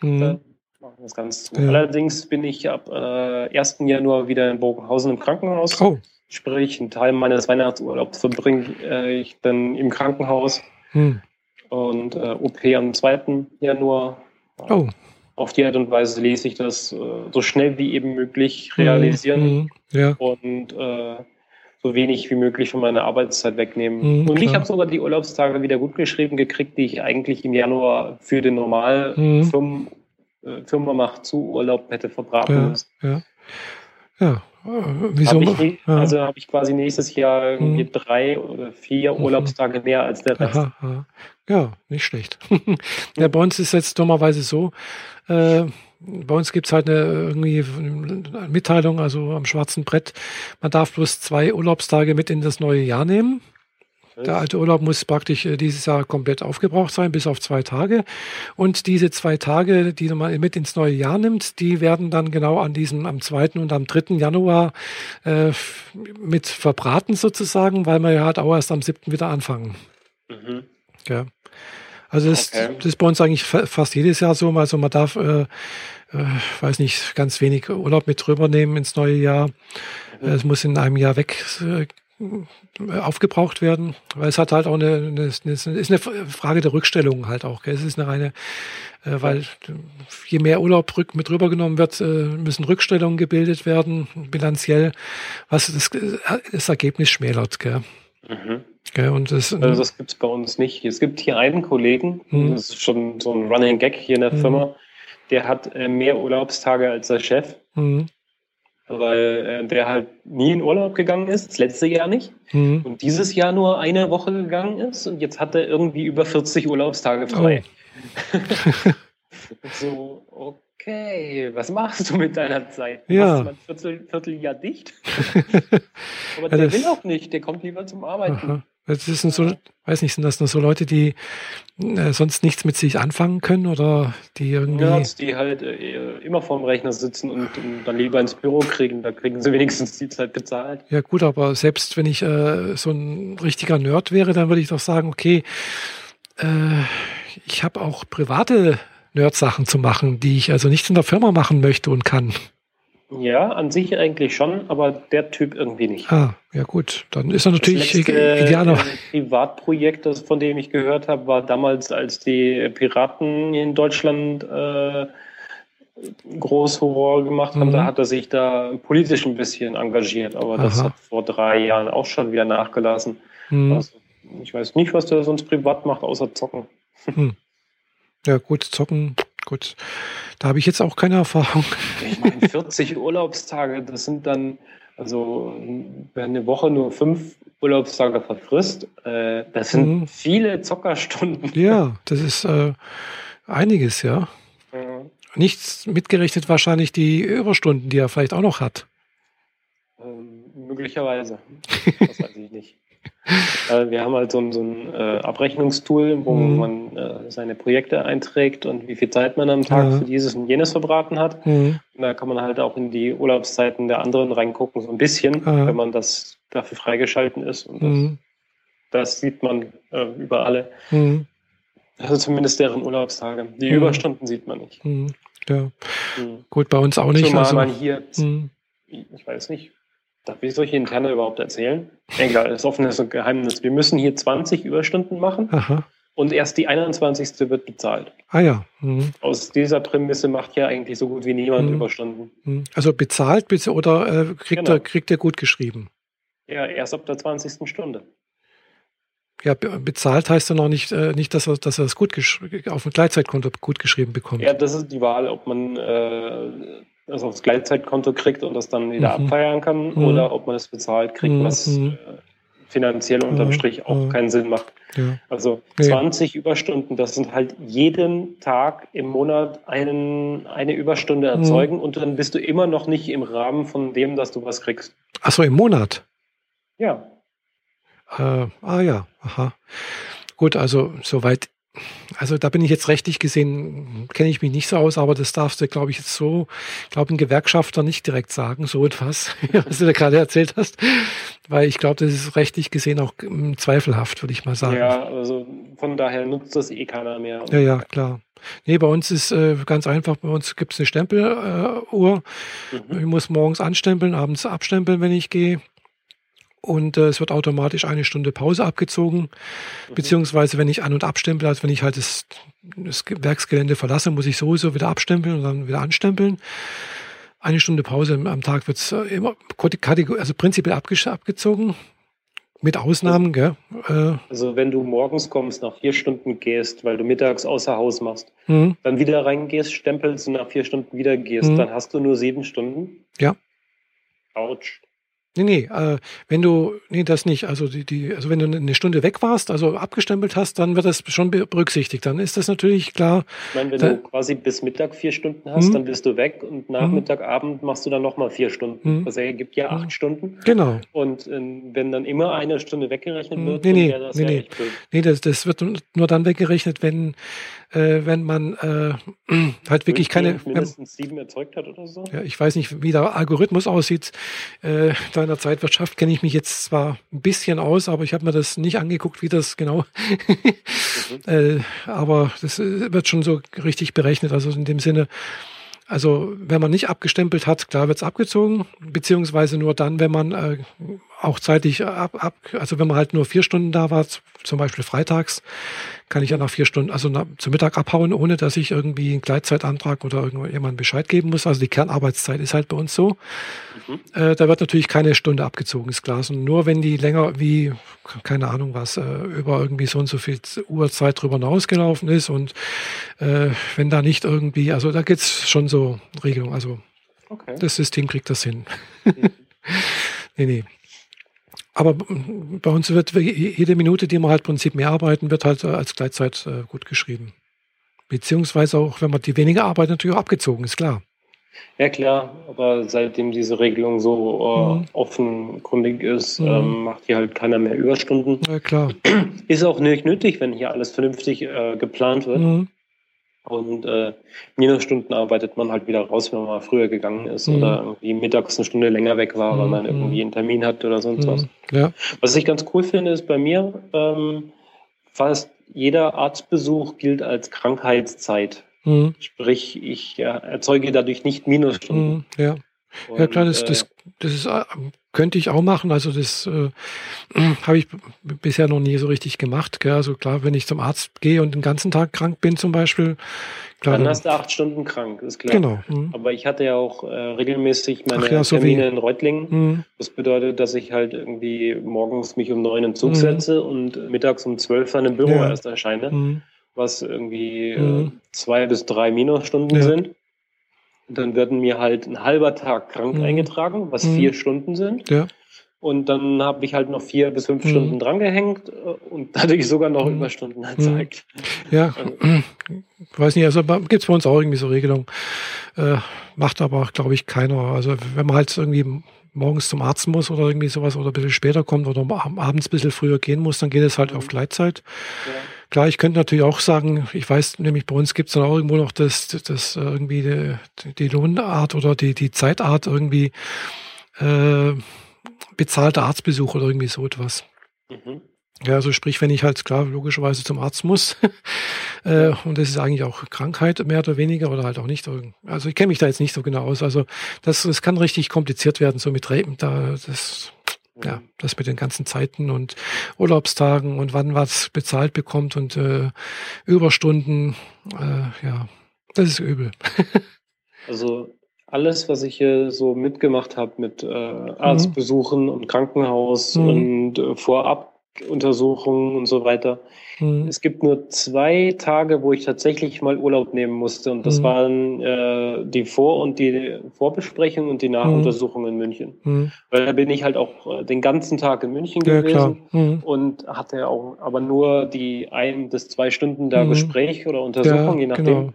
Speaker 1: Mhm. Dann machen wir das ganz zu. Allerdings bin ich ab äh, 1. Januar wieder in Bogenhausen im Krankenhaus.
Speaker 2: Oh
Speaker 1: Sprich, einen Teil meines Weihnachtsurlaubs verbringe äh, ich dann im Krankenhaus hm. und äh, OP am 2. Januar. Oh. Auf die Art und Weise lese ich das äh, so schnell wie eben möglich hm, realisieren hm, ja. und äh, so wenig wie möglich von meiner Arbeitszeit wegnehmen. Mhm, und ich habe sogar die Urlaubstage wieder gut geschrieben gekriegt, die ich eigentlich im Januar für den normalen mhm. Firmen, äh, Firmenmacht zu Urlaub hätte verbraten
Speaker 2: ja,
Speaker 1: müssen.
Speaker 2: Ja. ja. Wieso?
Speaker 1: Hab ich. Also habe ich quasi nächstes Jahr irgendwie mhm. drei oder vier mhm. Urlaubstage mehr als der Rest. Aha, aha.
Speaker 2: Ja, nicht schlecht. ja, bei uns ist jetzt dummerweise so, äh, bei uns gibt's halt eine irgendwie eine Mitteilung, also am schwarzen Brett, man darf bloß zwei Urlaubstage mit in das neue Jahr nehmen. Der alte Urlaub muss praktisch äh, dieses Jahr komplett aufgebraucht sein, bis auf zwei Tage. Und diese zwei Tage, die man mit ins neue Jahr nimmt, die werden dann genau an diesem, am 2. und am 3. Januar äh, mit verbraten sozusagen, weil wir ja halt auch erst am 7. wieder anfangen. Mhm. Ja. Also das, okay. das ist bei uns eigentlich fast jedes Jahr so. Also man darf, äh, äh, weiß nicht, ganz wenig Urlaub mit drüber nehmen ins neue Jahr. Mhm. Es muss in einem Jahr weg äh, aufgebraucht werden, weil es hat halt auch eine, eine, eine ist eine Frage der Rückstellung halt auch. Gell? Es ist eine reine, äh, weil je mehr Urlaub rück, mit rübergenommen wird, äh, müssen Rückstellungen gebildet werden, bilanziell, was das, das Ergebnis schmälert. Gell? Mhm.
Speaker 1: Gell? Und das, also das gibt es bei uns nicht. Es gibt hier einen Kollegen, mhm. das ist schon so ein Running Gag hier in der mhm. Firma, der hat äh, mehr Urlaubstage als der Chef. Mhm weil äh, der halt nie in Urlaub gegangen ist, das letzte Jahr nicht. Mhm. Und dieses Jahr nur eine Woche gegangen ist und jetzt hat er irgendwie über 40 Urlaubstage frei. Oh. so, okay, was machst du mit deiner Zeit?
Speaker 2: Ja.
Speaker 1: Machst du ein Viertel, Vierteljahr dicht? Aber ja, der will auch nicht, der kommt lieber zum Arbeiten. Aha.
Speaker 2: Das sind so, weiß nicht, sind das nur so Leute, die äh, sonst nichts mit sich anfangen können oder die irgendwie. Ja,
Speaker 1: die halt äh, immer vorm Rechner sitzen und, und, dann lieber ins Büro kriegen, da kriegen sie wenigstens die Zeit bezahlt.
Speaker 2: Ja, gut, aber selbst wenn ich äh, so ein richtiger Nerd wäre, dann würde ich doch sagen, okay, äh, ich habe auch private Nerd-Sachen zu machen, die ich also nicht in der Firma machen möchte und kann.
Speaker 1: Ja, an sich eigentlich schon, aber der Typ irgendwie nicht.
Speaker 2: Ah, ja gut, dann ist er natürlich das letzte, idealer.
Speaker 1: Privatprojekt, das, von dem ich gehört habe, war damals, als die Piraten in Deutschland äh, Großhorror gemacht haben. Mhm. Da hat er sich da politisch ein bisschen engagiert, aber das Aha. hat vor drei Jahren auch schon wieder nachgelassen. Mhm. Also, ich weiß nicht, was der sonst privat macht, außer zocken.
Speaker 2: Mhm. Ja, gut, zocken Gut, da habe ich jetzt auch keine Erfahrung.
Speaker 1: Ich meine, 40 Urlaubstage, das sind dann, also wenn eine Woche nur fünf Urlaubstage verfrisst, äh, das sind mhm. viele Zockerstunden.
Speaker 2: Ja, das ist äh, einiges, ja. Mhm. Nichts mitgerechnet wahrscheinlich die Überstunden, die er vielleicht auch noch hat.
Speaker 1: Ähm, möglicherweise. Das weiß ich nicht. Äh, wir haben halt so ein, so ein äh, Abrechnungstool, wo mhm. man äh, seine Projekte einträgt und wie viel Zeit man am Tag ja. für dieses und jenes verbraten hat. Mhm. Und da kann man halt auch in die Urlaubszeiten der anderen reingucken, so ein bisschen, ja. wenn man das dafür freigeschalten ist. Und das, mhm. das sieht man äh, über alle. Also zumindest deren Urlaubstage. Die mhm. Überstunden sieht man nicht.
Speaker 2: Mhm. Ja. Gut, bei uns auch nicht.
Speaker 1: Zumal also, man hier, ich weiß nicht, Darf ich solche interne überhaupt erzählen? Egal, das ist offenes Geheimnis. Wir müssen hier 20 Überstunden machen Aha. und erst die 21. wird bezahlt.
Speaker 2: Ah ja. Mhm.
Speaker 1: Aus dieser Prämisse macht ja eigentlich so gut wie niemand mhm. Überstunden.
Speaker 2: Mhm. Also bezahlt bitte oder äh, kriegt, genau. er, kriegt er gut geschrieben?
Speaker 1: Ja, erst ab der 20. Stunde.
Speaker 2: Ja, bezahlt heißt ja noch nicht, äh, nicht dass er, dass er das gut auf dem Gleitzeitkonto gut geschrieben bekommt.
Speaker 1: Ja, das ist die Wahl, ob man äh, das aufs Gleitzeitkonto kriegt und das dann wieder mhm. abfeiern kann mhm. oder ob man es bezahlt kriegt, mhm. was äh, finanziell unterm Strich auch keinen Sinn macht. Ja. Also 20 ja. Überstunden, das sind halt jeden Tag im Monat einen, eine Überstunde erzeugen und dann bist du immer noch nicht im Rahmen von dem, dass du was kriegst.
Speaker 2: Achso, im Monat?
Speaker 1: Ja.
Speaker 2: Äh, ah ja, aha. Gut, also soweit also da bin ich jetzt rechtlich gesehen, kenne ich mich nicht so aus, aber das darfst du, glaube ich, jetzt so, glaube ein Gewerkschafter nicht direkt sagen, so etwas, was du da gerade erzählt hast. Weil ich glaube, das ist rechtlich gesehen auch hm, zweifelhaft, würde ich mal sagen.
Speaker 1: Ja, also von daher nutzt das eh keiner mehr.
Speaker 2: Ja, ja, klar. Nee, bei uns ist äh, ganz einfach, bei uns gibt es eine Stempeluhr. Äh, mhm. Ich muss morgens anstempeln, abends abstempeln, wenn ich gehe. Und äh, es wird automatisch eine Stunde Pause abgezogen. Mhm. Beziehungsweise, wenn ich an- und abstempel, also wenn ich halt das, das Werksgelände verlasse, muss ich sowieso wieder abstempeln und dann wieder anstempeln. Eine Stunde Pause am Tag wird es äh, immer also prinzipiell abgezogen. Mit Ausnahmen, gell?
Speaker 1: Äh, also wenn du morgens kommst, nach vier Stunden gehst, weil du mittags außer Haus machst, mhm. dann wieder reingehst, stempelst und nach vier Stunden wieder gehst, mhm. dann hast du nur sieben Stunden.
Speaker 2: Ja.
Speaker 1: Autsch.
Speaker 2: Nee, nee, äh, wenn du, nee, das nicht. Also die, die, also wenn du eine Stunde weg warst, also abgestempelt hast, dann wird das schon berücksichtigt. Dann ist das natürlich klar.
Speaker 1: Ich meine, wenn da, du quasi bis Mittag vier Stunden hast, hm? dann bist du weg und Nachmittag, hm? Abend machst du dann nochmal vier Stunden. Hm? Das ergibt ja acht hm? Stunden.
Speaker 2: Genau.
Speaker 1: Und äh, wenn dann immer eine Stunde weggerechnet hm? wird,
Speaker 2: nee, nee,
Speaker 1: dann wäre das
Speaker 2: nee,
Speaker 1: ja
Speaker 2: nee. Nee, das, das wird nur dann weggerechnet, wenn äh, wenn man äh, halt wirklich keine.
Speaker 1: mindestens sieben erzeugt hat oder so?
Speaker 2: Ja, ich weiß nicht, wie der Algorithmus aussieht. Äh, da in der Zeitwirtschaft kenne ich mich jetzt zwar ein bisschen aus, aber ich habe mir das nicht angeguckt, wie das genau. mhm. äh, aber das äh, wird schon so richtig berechnet. Also in dem Sinne, also wenn man nicht abgestempelt hat, klar wird's abgezogen, beziehungsweise nur dann, wenn man äh, auch zeitlich ab, ab, also wenn man halt nur vier Stunden da war, zum Beispiel freitags, kann ich ja nach vier Stunden, also nach, zum Mittag abhauen, ohne dass ich irgendwie einen Gleitzeitantrag oder irgendjemand Bescheid geben muss. Also die Kernarbeitszeit ist halt bei uns so. Mhm. Äh, da wird natürlich keine Stunde abgezogen, ist klar. Und nur wenn die länger wie, keine Ahnung was, äh, über irgendwie so und so viel Uhrzeit drüber hinausgelaufen ist und äh, wenn da nicht irgendwie, also da gibt's schon so Regelungen. Also okay. das System kriegt das hin. Mhm. nee, nee. Aber bei uns wird jede Minute, die wir halt im Prinzip mehr arbeiten, wird halt äh, als Gleitzeit äh, gut geschrieben. Beziehungsweise auch, wenn man die weniger arbeitet, natürlich auch abgezogen, ist klar.
Speaker 1: Ja klar, aber seitdem diese Regelung so äh, mhm. offenkundig ist, mhm. ähm, macht hier halt keiner mehr Überstunden.
Speaker 2: Ja klar.
Speaker 1: Ist auch nicht nötig, wenn hier alles vernünftig äh, geplant wird. Mhm. Und äh, Minusstunden arbeitet man halt wieder raus, wenn man mal früher gegangen ist mhm. oder irgendwie mittags eine Stunde länger weg war, weil mhm. man irgendwie einen Termin hat oder sonst mhm. was.
Speaker 2: Ja.
Speaker 1: Was ich ganz cool finde, ist bei mir, ähm, fast jeder Arztbesuch gilt als Krankheitszeit. Mhm. Sprich, ich ja, erzeuge dadurch nicht Minusstunden.
Speaker 2: Mhm. Ja. Und, ja klar, das, das, äh, das ist äh, könnte ich auch machen. Also das äh, habe ich bisher noch nie so richtig gemacht. Gell? Also klar, wenn ich zum Arzt gehe und den ganzen Tag krank bin zum Beispiel.
Speaker 1: Klar, dann, hast du acht Stunden krank, ist klar.
Speaker 2: Genau. Mhm.
Speaker 1: Aber ich hatte ja auch äh, regelmäßig meine
Speaker 2: ja, so
Speaker 1: Termine wie. in Reutlingen. Mhm. Das bedeutet, dass ich halt irgendwie morgens mich um neun in Zug mhm. setze und mittags um zwölf an im Büro ja. erst erscheine. Mhm. Was irgendwie äh, mhm. zwei bis drei Minusstunden ja. sind. Dann werden mir halt ein halber Tag krank mhm. eingetragen, was mhm. vier Stunden sind.
Speaker 2: Ja.
Speaker 1: Und dann habe ich halt noch vier bis fünf mhm. Stunden drangehängt äh, und dadurch sogar noch mhm. Überstunden mhm. erzeigt.
Speaker 2: Ja, also. weiß nicht, also gibt es bei uns auch irgendwie so Regelungen. Äh, macht aber, glaube ich, keiner. Also wenn man halt irgendwie morgens zum Arzt muss oder irgendwie sowas oder ein bisschen später kommt oder abends ein bisschen früher gehen muss, dann geht es halt mhm. auf Gleitzeit. Ja. Klar, ich könnte natürlich auch sagen, ich weiß nämlich, bei uns gibt es dann auch irgendwo noch das, das irgendwie die, die Lohnart oder die, die Zeitart irgendwie äh, bezahlter Arztbesuch oder irgendwie so etwas. Mhm. Ja, also sprich, wenn ich halt klar logischerweise zum Arzt muss äh, und das ist eigentlich auch Krankheit mehr oder weniger oder halt auch nicht. Also ich kenne mich da jetzt nicht so genau aus. Also das, das kann richtig kompliziert werden, so mit Reben. Da das ja, das mit den ganzen Zeiten und Urlaubstagen und wann was bezahlt bekommt und äh, Überstunden, äh, ja, das ist übel.
Speaker 1: also alles, was ich hier so mitgemacht habe mit äh, Arztbesuchen mhm. und Krankenhaus mhm. und äh, Vorabuntersuchungen und so weiter, Mhm. Es gibt nur zwei Tage, wo ich tatsächlich mal Urlaub nehmen musste. Und das mhm. waren äh, die Vor- und die Vorbesprechung und die Nachuntersuchung mhm. in München. Mhm. Weil da bin ich halt auch äh, den ganzen Tag in München ja, gewesen mhm. und hatte auch aber nur die ein bis zwei Stunden da mhm. Gespräch oder Untersuchung, ja, je nachdem. Genau.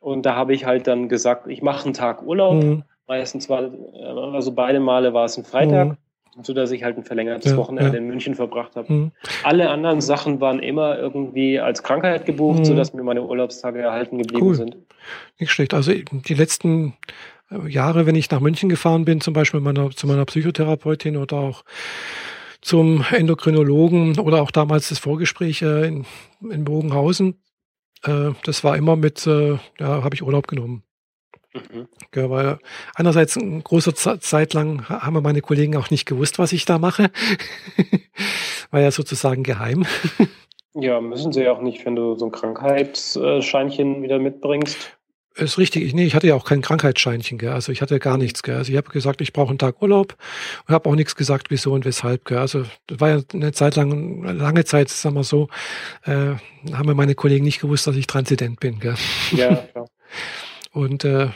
Speaker 1: Und da habe ich halt dann gesagt, ich mache einen Tag Urlaub. Meistens war, äh, also beide Male war es ein Freitag so dass ich halt ein verlängertes ja, Wochenende ja. in München verbracht habe. Mhm. Alle anderen Sachen waren immer irgendwie als Krankheit gebucht, mhm. sodass mir meine Urlaubstage erhalten geblieben cool. sind.
Speaker 2: Nicht schlecht. Also die letzten äh, Jahre, wenn ich nach München gefahren bin, zum Beispiel meiner, zu meiner Psychotherapeutin oder auch zum Endokrinologen oder auch damals das Vorgespräch äh, in, in Bogenhausen, äh, das war immer mit, äh, ja, habe ich Urlaub genommen. Mhm. Ja, weil einerseits eine große Zeit lang haben meine Kollegen auch nicht gewusst, was ich da mache. War ja sozusagen geheim.
Speaker 1: Ja, müssen sie ja auch nicht, wenn du so ein Krankheitsscheinchen wieder mitbringst.
Speaker 2: Ist richtig. Ich, nee, ich hatte ja auch kein Krankheitsscheinchen, gell? Also ich hatte gar nichts, gell? Also ich habe gesagt, ich brauche einen Tag Urlaub und habe auch nichts gesagt, wieso und weshalb, gell? Also das war ja eine Zeit lang, lange Zeit, sagen wir so, äh, haben mir meine Kollegen nicht gewusst, dass ich Transident bin, gell? Ja, klar. Und äh,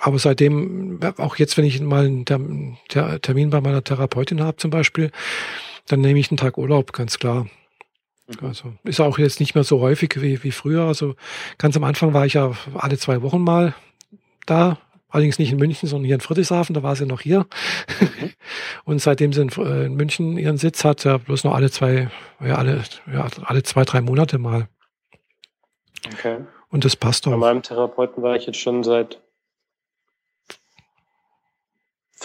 Speaker 2: aber seitdem, auch jetzt, wenn ich mal einen Termin bei meiner Therapeutin habe zum Beispiel, dann nehme ich einen Tag Urlaub, ganz klar. Mhm. Also ist auch jetzt nicht mehr so häufig wie, wie früher. Also ganz am Anfang war ich ja alle zwei Wochen mal da. Allerdings nicht in München, sondern hier in Friedrichshafen, da war sie noch hier. Mhm. Und seitdem sie in, äh, in, München ihren Sitz hat, ja bloß noch alle zwei, ja, alle, ja, alle zwei, drei Monate mal. Okay. Und das passt doch.
Speaker 1: Bei meinem Therapeuten war ich jetzt schon seit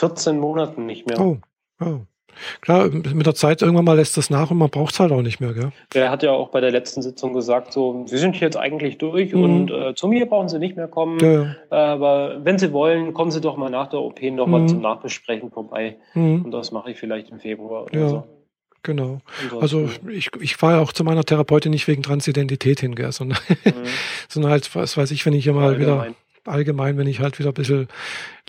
Speaker 1: 14 Monaten nicht mehr.
Speaker 2: Oh, oh. Klar, mit der Zeit irgendwann mal lässt das nach und man braucht es halt auch nicht mehr, gell?
Speaker 1: Er hat ja auch bei der letzten Sitzung gesagt, so, Sie sind jetzt eigentlich durch mhm. und äh, zu mir brauchen Sie nicht mehr kommen. Ja. Aber wenn Sie wollen, kommen Sie doch mal nach der OP nochmal mhm. zum Nachbesprechen vorbei. Mhm. Und das mache ich vielleicht im Februar oder
Speaker 2: ja. so. Genau. Also ich, ich fahre ja auch zu meiner Therapeutin nicht wegen Transidentität hin, gell, sondern, mhm. sondern halt, was weiß ich, wenn ich hier mal wieder allgemein, wenn ich halt wieder ein bisschen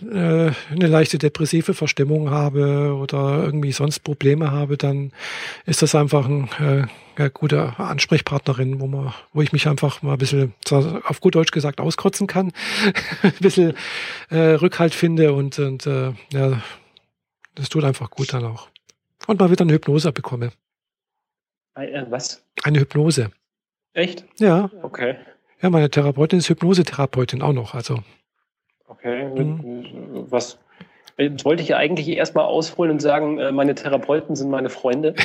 Speaker 2: äh, eine leichte depressive Verstimmung habe oder irgendwie sonst Probleme habe, dann ist das einfach ein äh, ja, gute Ansprechpartnerin, wo man, wo ich mich einfach mal ein bisschen, auf gut Deutsch gesagt, auskotzen kann, ein bisschen äh, Rückhalt finde und, und äh, ja, das tut einfach gut dann auch. Und mal wieder eine Hypnose bekomme.
Speaker 1: Äh, was?
Speaker 2: Eine Hypnose.
Speaker 1: Echt?
Speaker 2: Ja.
Speaker 1: Okay.
Speaker 2: Ja, meine Therapeutin ist Hypnosetherapeutin auch noch. Also.
Speaker 1: Okay. Mhm. Was? Jetzt wollte ich ja eigentlich erstmal ausholen und sagen, äh, meine Therapeuten sind meine Freunde.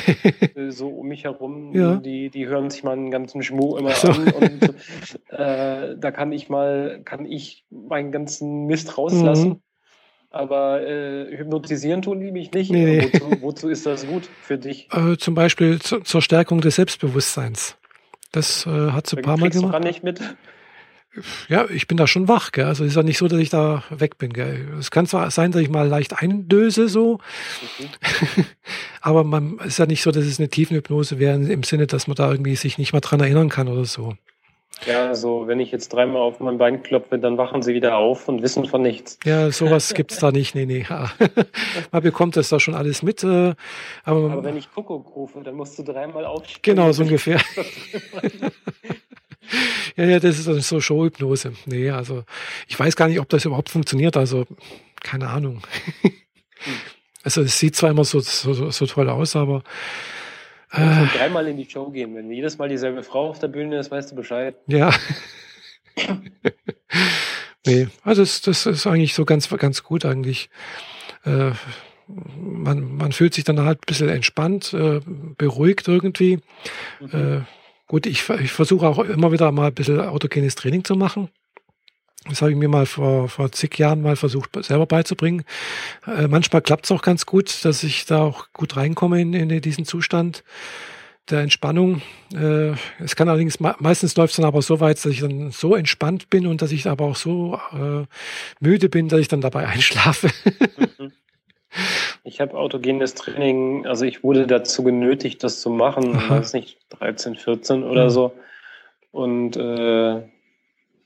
Speaker 1: Äh, so um mich herum. Ja. Die, die hören sich meinen ganzen Schmuh immer so. an. Und äh, da kann ich mal, kann ich meinen ganzen Mist rauslassen. Mhm. Aber äh, hypnotisieren tun die mich nicht. Nee. Wozu, wozu, ist das gut für dich?
Speaker 2: Äh, zum Beispiel zu, zur Stärkung des Selbstbewusstseins. Das äh, hat sie ein paar Mal gemacht. Du nicht mit? Ja, ich bin da schon wach, gell? Also ist ja nicht so, dass ich da weg bin, gell? Es kann zwar sein, dass ich mal leicht eindöse so, mhm. aber man ist ja nicht so, dass es eine Tiefenhypnose wäre im Sinne, dass man da irgendwie sich nicht mal dran erinnern kann oder so.
Speaker 1: Ja, also wenn ich jetzt dreimal auf mein Bein klopfe, dann wachen sie wieder auf und wissen von nichts.
Speaker 2: Ja, sowas gibt's da nicht. Nee, nee. man bekommt das da schon alles mit. Äh,
Speaker 1: aber, aber wenn ich Kuckuck rufe, dann musst du dreimal aufstehen.
Speaker 2: Genau, so ungefähr. ja, ja, das ist so Showhypnose. Nee, also ich weiß gar nicht, ob das überhaupt funktioniert. Also keine Ahnung. Hm. also es sieht zwar immer so, so, so toll aus, aber
Speaker 1: äh, dreimal in die Show gehen. Wenn jedes Mal dieselbe Frau auf der Bühne ist, weißt du Bescheid.
Speaker 2: Ja. nee, also das, das ist eigentlich so ganz, ganz gut eigentlich. Äh, man, man fühlt sich dann halt ein bisschen entspannt, äh, beruhigt irgendwie. Mhm. Äh, gut, ich, ich versuche auch immer wieder mal ein bisschen autogenes Training zu machen. Das habe ich mir mal vor, vor zig Jahren mal versucht, selber beizubringen. Äh, manchmal klappt es auch ganz gut, dass ich da auch gut reinkomme in, in diesen Zustand der Entspannung. Äh, es kann allerdings, meistens läuft es dann aber so weit, dass ich dann so entspannt bin und dass ich aber auch so äh, müde bin, dass ich dann dabei einschlafe.
Speaker 1: Mhm. Ich habe autogenes Training, also ich wurde dazu genötigt, das zu machen, Aha. weiß nicht, 13, 14 oder mhm. so. Und äh,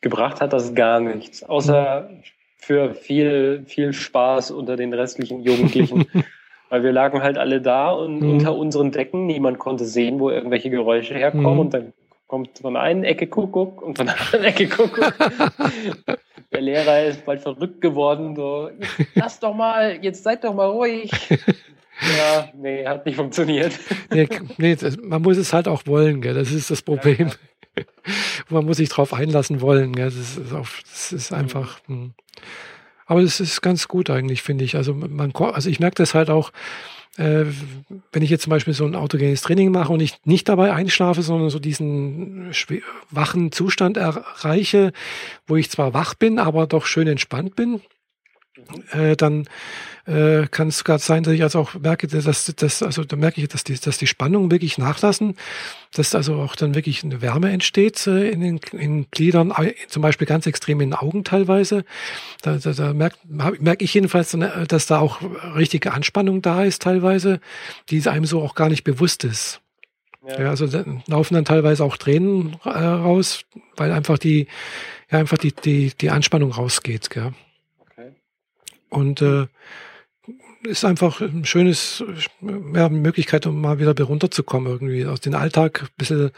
Speaker 1: gebracht hat das gar nichts, außer für viel, viel Spaß unter den restlichen Jugendlichen. Weil wir lagen halt alle da und mhm. unter unseren Decken, niemand konnte sehen, wo irgendwelche Geräusche herkommen. Mhm. Und dann kommt von einer Ecke Kuckuck und von der anderen Ecke Kuckuck. der Lehrer ist bald verrückt geworden. So, lass doch mal, jetzt seid doch mal ruhig. Ja, nee, hat nicht funktioniert.
Speaker 2: Nee, nee man muss es halt auch wollen, gell? das ist das Problem. Ja, man muss sich drauf einlassen wollen. Ja, das, ist auch, das ist einfach. Mh. Hm. Aber das ist ganz gut eigentlich, finde ich. Also man, also ich merke das halt auch, äh, wenn ich jetzt zum Beispiel so ein autogenes Training mache und ich nicht dabei einschlafe, sondern so diesen wachen Zustand erreiche, wo ich zwar wach bin, aber doch schön entspannt bin, äh, dann äh, kann es sogar sein, dass ich also auch merke, dass das, also da merke ich, dass die, dass die Spannungen wirklich nachlassen, dass also auch dann wirklich eine Wärme entsteht äh, in den in Gliedern, zum Beispiel ganz extrem in den Augen teilweise. Da, da, da merke merk ich jedenfalls, äh, dass da auch richtige Anspannung da ist teilweise, die einem so auch gar nicht bewusst ist. Ja. ja also da laufen dann teilweise auch Tränen äh, raus, weil einfach die, ja, einfach die, die, die Anspannung rausgeht. Gell? Und äh, ist einfach ein schönes, ja, Möglichkeit, um mal wieder runterzukommen, irgendwie aus dem Alltag, ein bisschen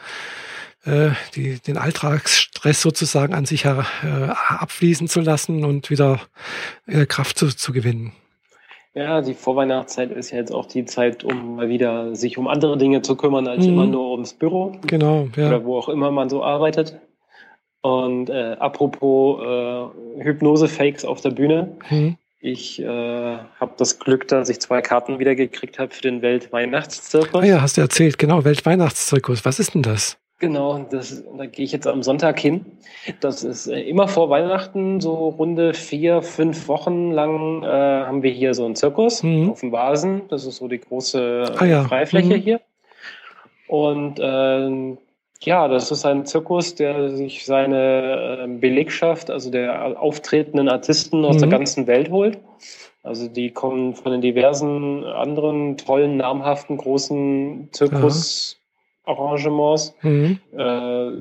Speaker 2: äh, die, den Alltagsstress sozusagen an sich äh, abfließen zu lassen und wieder äh, Kraft zu, zu gewinnen.
Speaker 1: Ja, die Vorweihnachtszeit ist ja jetzt auch die Zeit, um mal wieder sich um andere Dinge zu kümmern, als mhm. immer nur ums Büro.
Speaker 2: Genau,
Speaker 1: ja. Oder wo auch immer man so arbeitet. Und äh, apropos äh, Hypnose-Fakes auf der Bühne. Mhm. Ich äh, habe das Glück, dass ich zwei Karten wieder gekriegt habe für den Weltweihnachtszirkus.
Speaker 2: Ah ja, hast du erzählt, genau, Weltweihnachtszirkus. Was ist denn das?
Speaker 1: Genau, das, da gehe ich jetzt am Sonntag hin. Das ist äh, immer vor Weihnachten, so runde vier, fünf Wochen lang äh, haben wir hier so einen Zirkus mhm. auf dem Vasen. Das ist so die große ah, ja. Freifläche mhm. hier. Und äh, ja, das ist ein Zirkus, der sich seine ähm, Belegschaft, also der auftretenden Artisten aus mhm. der ganzen Welt holt. Also die kommen von den diversen anderen tollen, namhaften, großen Zirkusarrangements mhm. äh,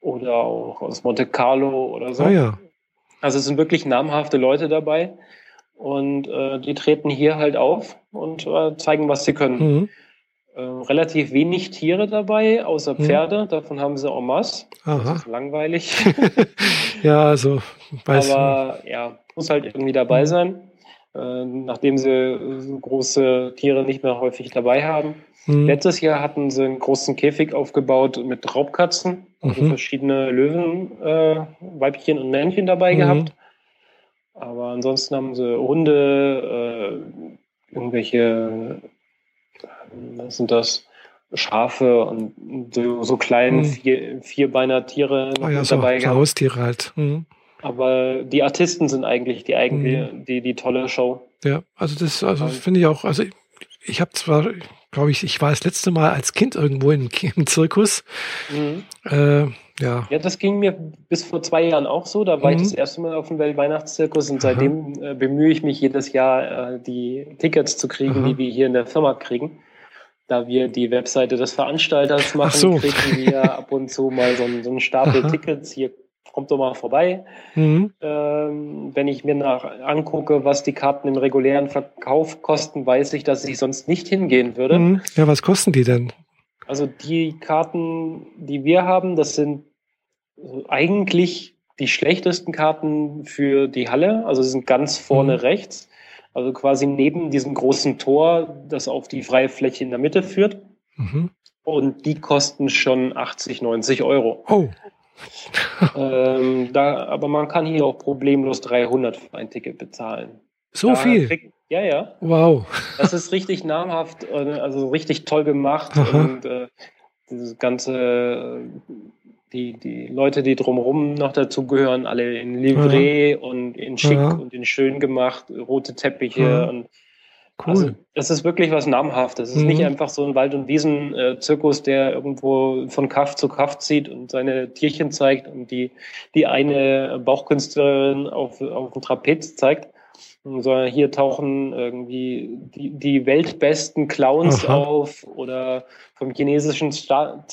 Speaker 1: oder auch aus Monte Carlo oder so.
Speaker 2: Ah, ja.
Speaker 1: Also es sind wirklich namhafte Leute dabei und äh, die treten hier halt auf und äh, zeigen, was sie können. Mhm. Äh, relativ wenig Tiere dabei, außer. Pferde. Hm. Davon haben sie en masse. Aha. Das ist langweilig.
Speaker 2: ja, also.
Speaker 1: Weiß Aber ja, muss halt irgendwie dabei hm. sein. Äh, nachdem sie so große Tiere nicht mehr häufig dabei haben. Hm. Letztes Jahr hatten sie einen großen Käfig aufgebaut mit Raubkatzen, also mhm. verschiedene Löwen, äh, Weibchen und Männchen dabei mhm. gehabt. Aber ansonsten haben sie Hunde, äh, irgendwelche sind das? Schafe und so, so kleine hm. vier, Vierbeiner Tiere
Speaker 2: oh ja, dabei so, Haustiere halt. Mhm.
Speaker 1: Aber die Artisten sind eigentlich die eigentliche, mhm. die, die tolle Show.
Speaker 2: Ja, also das also finde ich auch, also ich, ich habe zwar, glaube ich, ich war das letzte Mal als Kind irgendwo im, im Zirkus. Mhm. Äh, ja.
Speaker 1: ja, das ging mir bis vor zwei Jahren auch so. Da war mhm. ich das erste Mal auf dem Weltweihnachtszirkus und seitdem äh, bemühe ich mich jedes Jahr, äh, die Tickets zu kriegen, Aha. die wir hier in der Firma kriegen da wir die Webseite des Veranstalters machen, so. kriegen wir ab und zu mal so, einen, so einen Stapel Aha. Tickets. Hier kommt doch mal vorbei. Mhm. Ähm, wenn ich mir nach angucke, was die Karten im regulären Verkauf kosten, weiß ich, dass ich sonst nicht hingehen würde. Mhm.
Speaker 2: Ja, was kosten die denn?
Speaker 1: Also die Karten, die wir haben, das sind eigentlich die schlechtesten Karten für die Halle. Also sind ganz vorne mhm. rechts. Also quasi neben diesem großen Tor, das auf die freie Fläche in der Mitte führt. Mhm. Und die kosten schon 80, 90 Euro.
Speaker 2: Oh.
Speaker 1: ähm, da, aber man kann hier auch problemlos 300 für ein Ticket bezahlen.
Speaker 2: So da viel? Krieg,
Speaker 1: ja, ja.
Speaker 2: Wow.
Speaker 1: Das ist richtig namhaft, äh, also richtig toll gemacht. Aha. Und äh, dieses ganze die, die Leute, die drumherum noch dazugehören, alle in Livret ja. und in schick ja. und in schön gemacht, rote Teppiche ja. und Cool. Also, das ist wirklich was Namhaftes. Es ist mhm. nicht einfach so ein Wald- und Wiesen-Zirkus, der irgendwo von Kaff zu Kaff zieht und seine Tierchen zeigt und die, die eine Bauchkünstlerin auf, auf dem Trapez zeigt, sondern hier tauchen irgendwie die, die weltbesten Clowns Aha. auf oder vom chinesischen Sta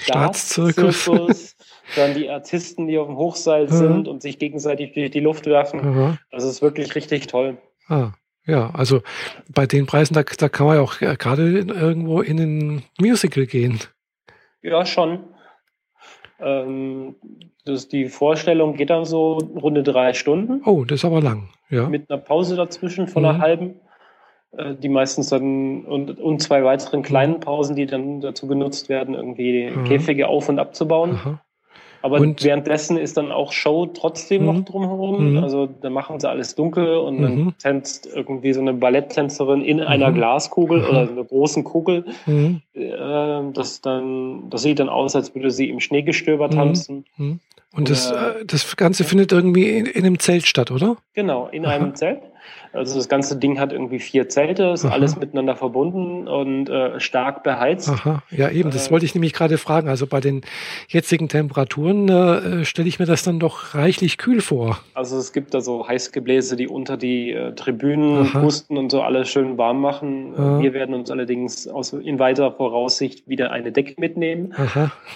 Speaker 2: Staatszirkus.
Speaker 1: dann die Artisten, die auf dem Hochseil sind und sich gegenseitig durch die Luft werfen. Das ist wirklich richtig toll.
Speaker 2: Ah, ja, also bei den Preisen, da, da kann man ja auch gerade irgendwo in ein Musical gehen.
Speaker 1: Ja, schon. Ähm, das, die Vorstellung geht dann so runde drei Stunden.
Speaker 2: Oh, das ist aber lang, ja.
Speaker 1: Mit einer Pause dazwischen von mhm. einer halben. Äh, die meistens dann und, und zwei weiteren kleinen mhm. Pausen, die dann dazu genutzt werden, irgendwie mhm. Käfige auf- und abzubauen. Aha. Aber und? währenddessen ist dann auch Show trotzdem mhm. noch drumherum. Mhm. Also da machen sie alles dunkel und dann mhm. tänzt irgendwie so eine Balletttänzerin in einer mhm. Glaskugel oder einer großen Kugel. Mhm. Äh, das, dann, das sieht dann aus, als würde sie im Schneegestöber tanzen.
Speaker 2: Und das, äh, das Ganze findet irgendwie in, in einem Zelt statt, oder?
Speaker 1: Genau, in Aha. einem Zelt. Also das ganze Ding hat irgendwie vier Zelte, ist Aha. alles miteinander verbunden und äh, stark beheizt.
Speaker 2: Aha, ja eben, das äh, wollte ich nämlich gerade fragen. Also bei den jetzigen Temperaturen äh, stelle ich mir das dann doch reichlich kühl vor.
Speaker 1: Also es gibt da so Heißgebläse, die unter die äh, Tribünen Aha. pusten und so alles schön warm machen. Aha. Wir werden uns allerdings aus, in weiterer Voraussicht wieder eine Decke mitnehmen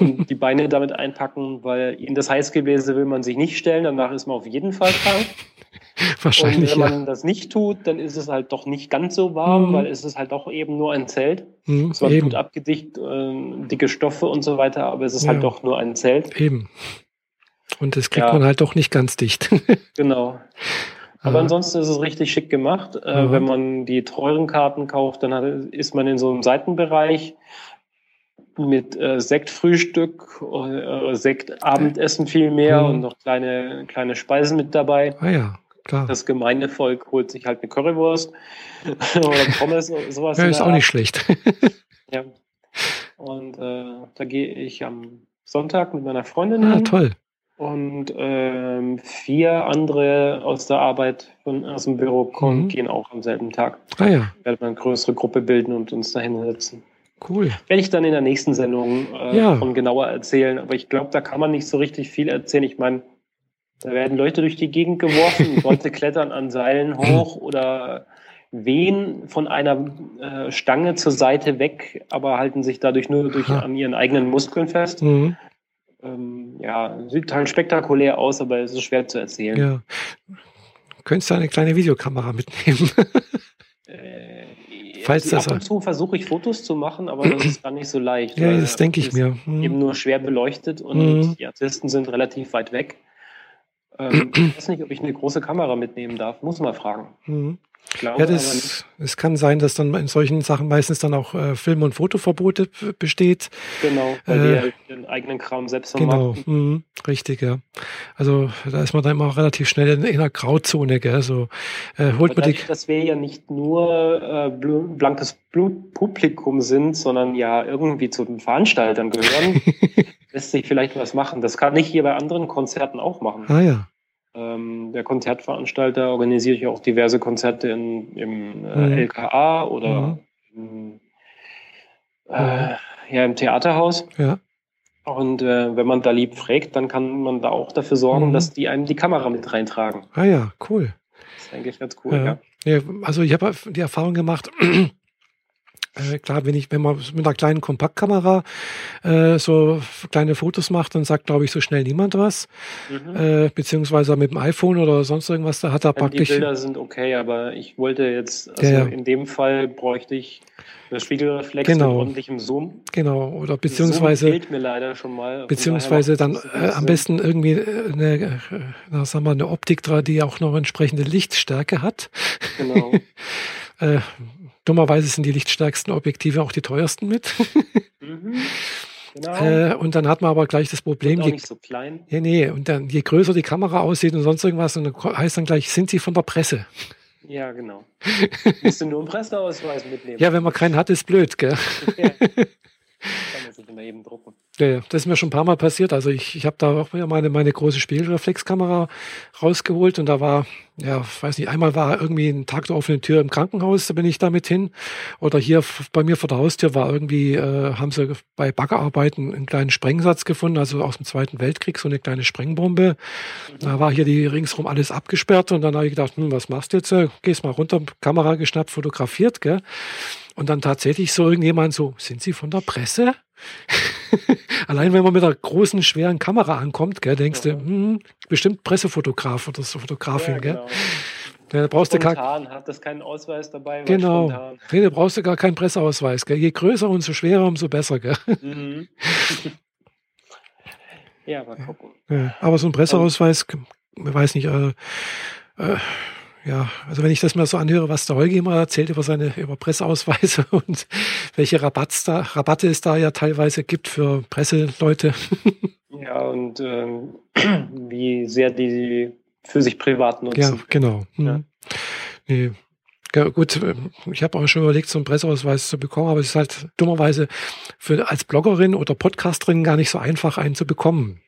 Speaker 1: und die Beine damit einpacken, weil in das Heißgebläse will man sich nicht stellen, danach ist man auf jeden Fall krank.
Speaker 2: Wahrscheinlich.
Speaker 1: Und wenn man ja. das nicht tut, dann ist es halt doch nicht ganz so warm, mhm. weil es ist halt doch eben nur ein Zelt. Mhm, es war eben. gut abgedicht, äh, dicke Stoffe und so weiter, aber es ist halt ja. halt doch nur ein Zelt.
Speaker 2: Eben. Und das kriegt ja. man halt doch nicht ganz dicht.
Speaker 1: genau. Aber Aha. ansonsten ist es richtig schick gemacht. Äh, wenn man die teuren Karten kauft, dann hat, ist man in so einem Seitenbereich mit äh, Sektfrühstück, äh, Sektabendessen viel mehr mhm. und noch kleine, kleine Speisen mit dabei.
Speaker 2: Ah ja. Klar.
Speaker 1: Das Gemeindevolk holt sich halt eine Currywurst oder Pommes oder sowas.
Speaker 2: Ja, ist auch nicht schlecht.
Speaker 1: ja. Und äh, da gehe ich am Sonntag mit meiner Freundin
Speaker 2: ah, hin. toll.
Speaker 1: Und ähm, vier andere aus der Arbeit von, aus dem Büro kommen, mhm. gehen auch am selben Tag.
Speaker 2: Ah ja.
Speaker 1: Werden wir eine größere Gruppe bilden und uns dahin setzen.
Speaker 2: Cool.
Speaker 1: Werde ich dann in der nächsten Sendung äh, ja. von genauer erzählen. Aber ich glaube, da kann man nicht so richtig viel erzählen. Ich meine, da werden Leute durch die Gegend geworfen, Leute klettern an Seilen hoch oder wehen von einer äh, Stange zur Seite weg, aber halten sich dadurch nur durch, an ihren eigenen Muskeln fest. Mhm. Ähm, ja, sieht halt spektakulär aus, aber es ist schwer zu erzählen.
Speaker 2: Ja. Könntest du eine kleine Videokamera mitnehmen?
Speaker 1: Falls das ab und zu versuche ich Fotos zu machen, aber das ist gar nicht so leicht.
Speaker 2: Ja, das denke ich mir.
Speaker 1: Hm. Eben nur schwer beleuchtet und hm. die Artisten sind relativ weit weg. Ähm, ich weiß nicht, ob ich eine große Kamera mitnehmen darf. Muss mal fragen.
Speaker 2: Mhm. Glaube, ja, das, es kann sein, dass dann in solchen Sachen meistens dann auch äh, Film- und Fotoverbote besteht.
Speaker 1: Genau, weil äh, die halt ihren eigenen Kram selbst
Speaker 2: Genau, mh, richtig, ja. Also da ist man dann immer relativ schnell in, in einer Grauzone, gell? So, äh, holt man die.
Speaker 1: Dass wir ja nicht nur äh, blankes Blutpublikum sind, sondern ja irgendwie zu den Veranstaltern gehören, lässt sich vielleicht was machen. Das kann ich hier bei anderen Konzerten auch machen.
Speaker 2: Ah ja.
Speaker 1: Ähm, der Konzertveranstalter organisiert ja auch diverse Konzerte in, im äh, mhm. LKA oder mhm. im, äh, ja, im Theaterhaus.
Speaker 2: Ja.
Speaker 1: Und äh, wenn man da lieb fragt, dann kann man da auch dafür sorgen, mhm. dass die einem die Kamera mit reintragen.
Speaker 2: Ah ja, cool.
Speaker 1: Das ist eigentlich ganz cool, ja. ja.
Speaker 2: ja also ich habe die Erfahrung gemacht, äh, klar, wenn ich, wenn man mit einer kleinen Kompaktkamera äh, so kleine Fotos macht, dann sagt, glaube ich, so schnell niemand was. Mhm. Äh, beziehungsweise mit dem iPhone oder sonst irgendwas, da hat er praktisch.
Speaker 1: Die Bilder sind okay, aber ich wollte jetzt, also ja, in dem Fall bräuchte ich eine Spiegelreflex
Speaker 2: genau.
Speaker 1: mit ordentlichem Zoom.
Speaker 2: Genau, oder beziehungsweise.
Speaker 1: Zoom fehlt mir leider schon mal.
Speaker 2: Beziehungsweise dann äh, am besten irgendwie äh, eine, äh, na, sagen wir, eine Optik dran, die auch noch entsprechende Lichtstärke hat. Genau. äh, Dummerweise sind die lichtstärksten Objektive auch die teuersten mit. mhm. Genau. Äh, und dann hat man aber gleich das Problem.
Speaker 1: Auch nicht so klein.
Speaker 2: Ja, nee, und dann je größer die Kamera aussieht und sonst irgendwas, dann heißt dann gleich, sind sie von der Presse.
Speaker 1: Ja, genau. Musst du nur einen Presseausweis mitnehmen.
Speaker 2: Ja, wenn man keinen hat, ist blöd, gell? Ja.
Speaker 1: Kann man sich immer eben drucken.
Speaker 2: Ja, das ist mir schon ein paar Mal passiert. Also ich, ich habe da auch meine, meine große Spiegelreflexkamera rausgeholt und da war, ja, weiß nicht, einmal war irgendwie ein Tag der offenen Tür im Krankenhaus, da bin ich damit hin. Oder hier bei mir vor der Haustür war irgendwie, äh, haben sie bei Baggerarbeiten einen kleinen Sprengsatz gefunden, also aus dem Zweiten Weltkrieg, so eine kleine Sprengbombe. Da war hier die ringsrum alles abgesperrt und dann habe ich gedacht, hm, was machst du jetzt? Gehst mal runter, Kamera geschnappt, fotografiert, gell? Und dann tatsächlich so irgendjemand so, sind Sie von der Presse? Allein wenn man mit einer großen, schweren Kamera ankommt, gell, denkst ja. du, hm, bestimmt Pressefotograf oder so Fotografin, ja, genau. gell? Da brauchst
Speaker 1: spontan,
Speaker 2: du gar,
Speaker 1: hat das keinen Ausweis dabei.
Speaker 2: Genau. Nee, da brauchst du gar keinen Presseausweis. Gell? Je größer und so schwerer, umso besser. Gell? Mhm.
Speaker 1: ja, mal gucken.
Speaker 2: Ja, aber so ein Presseausweis, ich weiß nicht, äh, äh, ja, also wenn ich das mal so anhöre, was der Holger immer erzählt über seine über Presseausweise und welche Rabatts da, Rabatte es da ja teilweise gibt für Presseleute.
Speaker 1: Ja, und ähm, wie sehr die für sich privat nutzen.
Speaker 2: Ja, genau. Mhm. Ja. Nee. Ja, gut, ich habe auch schon überlegt, so einen Presseausweis zu bekommen, aber es ist halt dummerweise für als Bloggerin oder Podcasterin gar nicht so einfach, einen zu bekommen.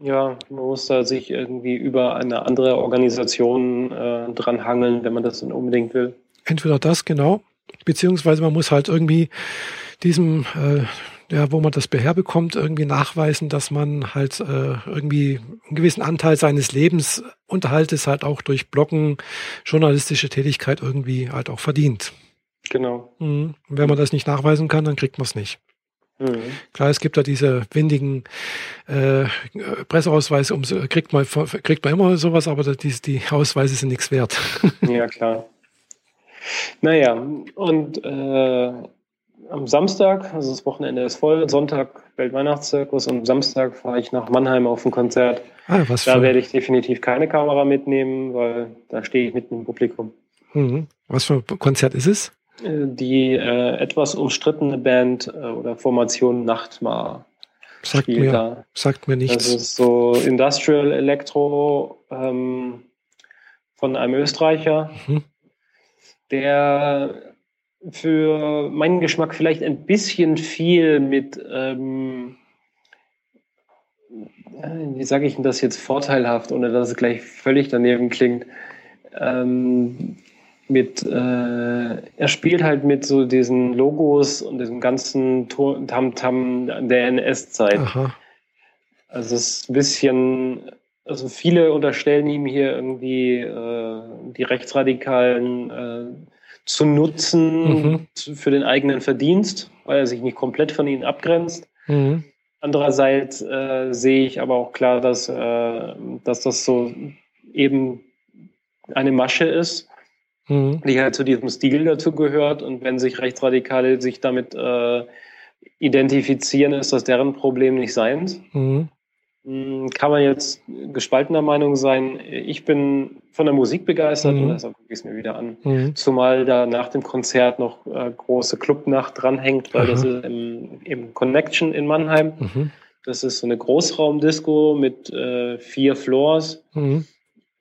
Speaker 1: Ja, man muss da sich irgendwie über eine andere Organisation äh, dranhangeln, wenn man das dann unbedingt will.
Speaker 2: Entweder das, genau, beziehungsweise man muss halt irgendwie diesem, äh, ja, wo man das beherbekommt, irgendwie nachweisen, dass man halt äh, irgendwie einen gewissen Anteil seines Lebensunterhaltes halt auch durch Bloggen, journalistische Tätigkeit irgendwie halt auch verdient.
Speaker 1: Genau.
Speaker 2: Mhm. Wenn man das nicht nachweisen kann, dann kriegt man es nicht. Mhm. Klar, es gibt ja diese windigen äh, Presseausweise, um, kriegt, man, kriegt man immer sowas, aber die, die Ausweise sind nichts wert.
Speaker 1: Ja, klar. Naja, und äh, am Samstag, also das Wochenende ist voll, Sonntag Weltweihnachtszirkus und Samstag fahre ich nach Mannheim auf ein Konzert. Ah, was da für... werde ich definitiv keine Kamera mitnehmen, weil da stehe ich mitten im Publikum.
Speaker 2: Mhm. Was für ein Konzert ist es?
Speaker 1: Äh, die äh, etwas umstrittene Band äh, oder Formation Nachtmar.
Speaker 2: Sagt mir, da. sagt mir nichts.
Speaker 1: Das ist so Industrial Electro ähm, von einem Österreicher, mhm. der für meinen Geschmack vielleicht ein bisschen viel mit, ähm, wie sage ich denn das jetzt vorteilhaft, ohne dass es gleich völlig daneben klingt, ähm, mit, äh, er spielt halt mit so diesen Logos und diesem ganzen Tamtam -Tam der NS-Zeit. Also es ist ein bisschen, also viele unterstellen ihm hier irgendwie äh, die Rechtsradikalen äh, zu nutzen mhm. für den eigenen Verdienst, weil er sich nicht komplett von ihnen abgrenzt. Mhm. Andererseits äh, sehe ich aber auch klar, dass, äh, dass das so eben eine Masche ist mhm. die halt zu diesem Stil dazu gehört. Und wenn sich Rechtsradikale sich damit äh, identifizieren, ist das deren Problem nicht seins. Mhm. Hm, kann man jetzt gespaltener Meinung sein. Ich bin von der Musik begeistert mhm. und deshalb gucke ich es mir wieder an. Mhm. Zumal da nach dem Konzert noch äh, große Clubnacht dranhängt, weil Aha. das ist im, im, Connection in Mannheim. Mhm. Das ist so eine Großraumdisco mit äh, vier Floors. Mhm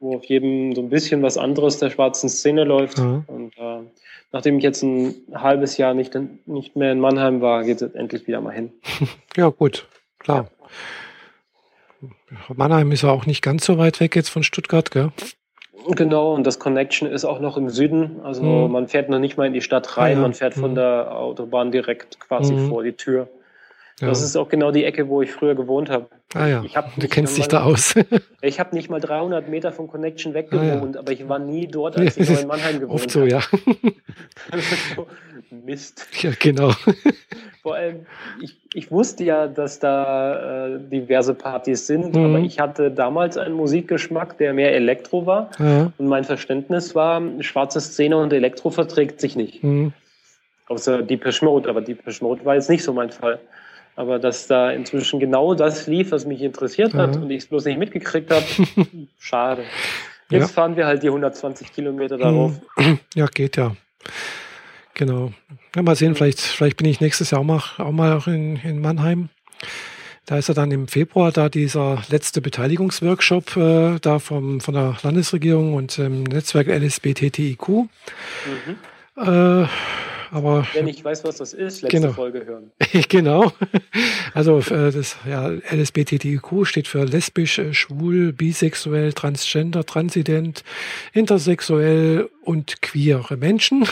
Speaker 1: wo auf jedem so ein bisschen was anderes der schwarzen Szene läuft. Mhm. Und äh, nachdem ich jetzt ein halbes Jahr nicht, nicht mehr in Mannheim war, geht es endlich wieder mal hin.
Speaker 2: Ja, gut, klar. Ja. Mannheim ist ja auch nicht ganz so weit weg jetzt von Stuttgart, gell?
Speaker 1: Genau, und das Connection ist auch noch im Süden. Also mhm. man fährt noch nicht mal in die Stadt rein, ja, man fährt von mhm. der Autobahn direkt quasi mhm. vor die Tür. Ja. Das ist auch genau die Ecke, wo ich früher gewohnt habe.
Speaker 2: Ah ja, du kennst dich da aus.
Speaker 1: ich habe nicht mal 300 Meter vom Connection weg gewohnt, ah, ja. aber ich war nie dort, als ich noch in Mannheim gewohnt habe. Oft
Speaker 2: so, ja.
Speaker 1: so, Mist.
Speaker 2: Ja, genau.
Speaker 1: Vor allem, ich, ich wusste ja, dass da äh, diverse Partys sind, mhm. aber ich hatte damals einen Musikgeschmack, der mehr Elektro war. Ja. Und mein Verständnis war, schwarze Szene und Elektro verträgt sich nicht. Mhm. Außer Deepish Mode, aber Deepish Mode war jetzt nicht so mein Fall. Aber dass da inzwischen genau das lief, was mich interessiert hat mhm. und ich es bloß nicht mitgekriegt habe, schade. Jetzt ja. fahren wir halt die 120 Kilometer darauf.
Speaker 2: Ja, geht ja. Genau. Ja, mal sehen, vielleicht, vielleicht bin ich nächstes Jahr auch mal, auch mal in, in Mannheim. Da ist ja dann im Februar da dieser letzte Beteiligungsworkshop äh, da vom, von der Landesregierung und dem Netzwerk LSBTTIQ. Mhm. Äh, aber
Speaker 1: Wenn ich weiß, was das ist, letzte
Speaker 2: genau.
Speaker 1: Folge hören.
Speaker 2: genau. Also äh, das ja, LSBTTIQ steht für lesbisch, äh, schwul, bisexuell, transgender, transident, intersexuell und queere Menschen.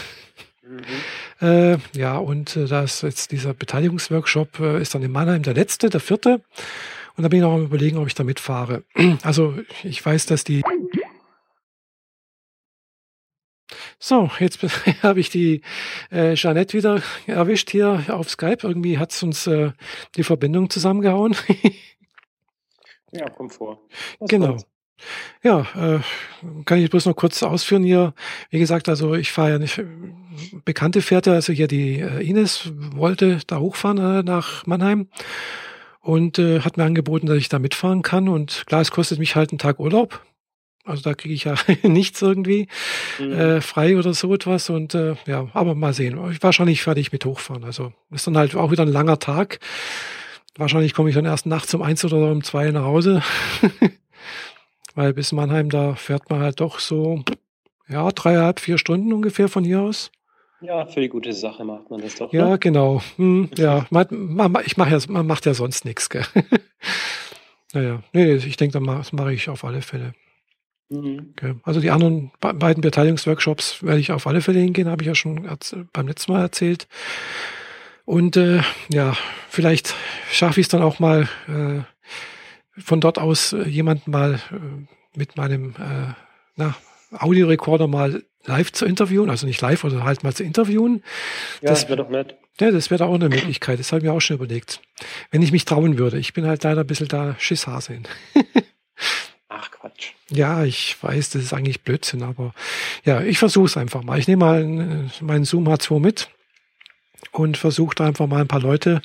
Speaker 2: Mhm. Äh, ja, und äh, das jetzt dieser Beteiligungsworkshop äh, ist dann in Mannheim der letzte, der vierte. Und da bin ich noch am überlegen, ob ich da mitfahre. Also ich weiß, dass die So, jetzt habe ich die äh, Jeanette wieder erwischt hier auf Skype. Irgendwie hat es uns äh, die Verbindung zusammengehauen.
Speaker 1: ja, kommt vor.
Speaker 2: Was genau. War's? Ja, äh, kann ich bloß noch kurz ausführen hier. Wie gesagt, also ich fahre ja nicht, bekannte Fährte, also hier die äh, Ines wollte da hochfahren äh, nach Mannheim und äh, hat mir angeboten, dass ich da mitfahren kann. Und klar, es kostet mich halt einen Tag Urlaub. Also da kriege ich ja nichts irgendwie mhm. äh, frei oder so etwas. Und äh, ja, aber mal sehen. Wahrscheinlich fertig mit hochfahren. Also ist dann halt auch wieder ein langer Tag. Wahrscheinlich komme ich dann erst nachts um eins oder um zwei nach Hause. Weil bis Mannheim, da fährt man halt doch so, ja, dreieinhalb, vier Stunden ungefähr von hier aus.
Speaker 1: Ja, für die gute Sache macht man das doch.
Speaker 2: Ja, ne? genau. Hm, ja, man, man, ich mach ja, man macht ja sonst nichts, gell? Naja, nee, ich denke, das mache ich auf alle Fälle. Mhm. Okay. Also die anderen beiden Beteiligungsworkshops werde ich auf alle Fälle hingehen, habe ich ja schon beim letzten Mal erzählt. Und äh, ja, vielleicht schaffe ich es dann auch mal äh, von dort aus äh, jemanden mal äh, mit meinem äh, na, Audiorekorder mal live zu interviewen, also nicht live, oder halt mal zu interviewen.
Speaker 1: Ja, das wäre doch nett.
Speaker 2: Ja, das wäre da auch eine Möglichkeit. Das habe ich mir auch schon überlegt. Wenn ich mich trauen würde. Ich bin halt leider ein bisschen da Schisshase.
Speaker 1: Ach Quatsch.
Speaker 2: Ja, ich weiß, das ist eigentlich Blödsinn, aber ja, ich versuche es einfach mal. Ich nehme mal meinen Zoom H2 mit und versuche da einfach mal ein paar Leute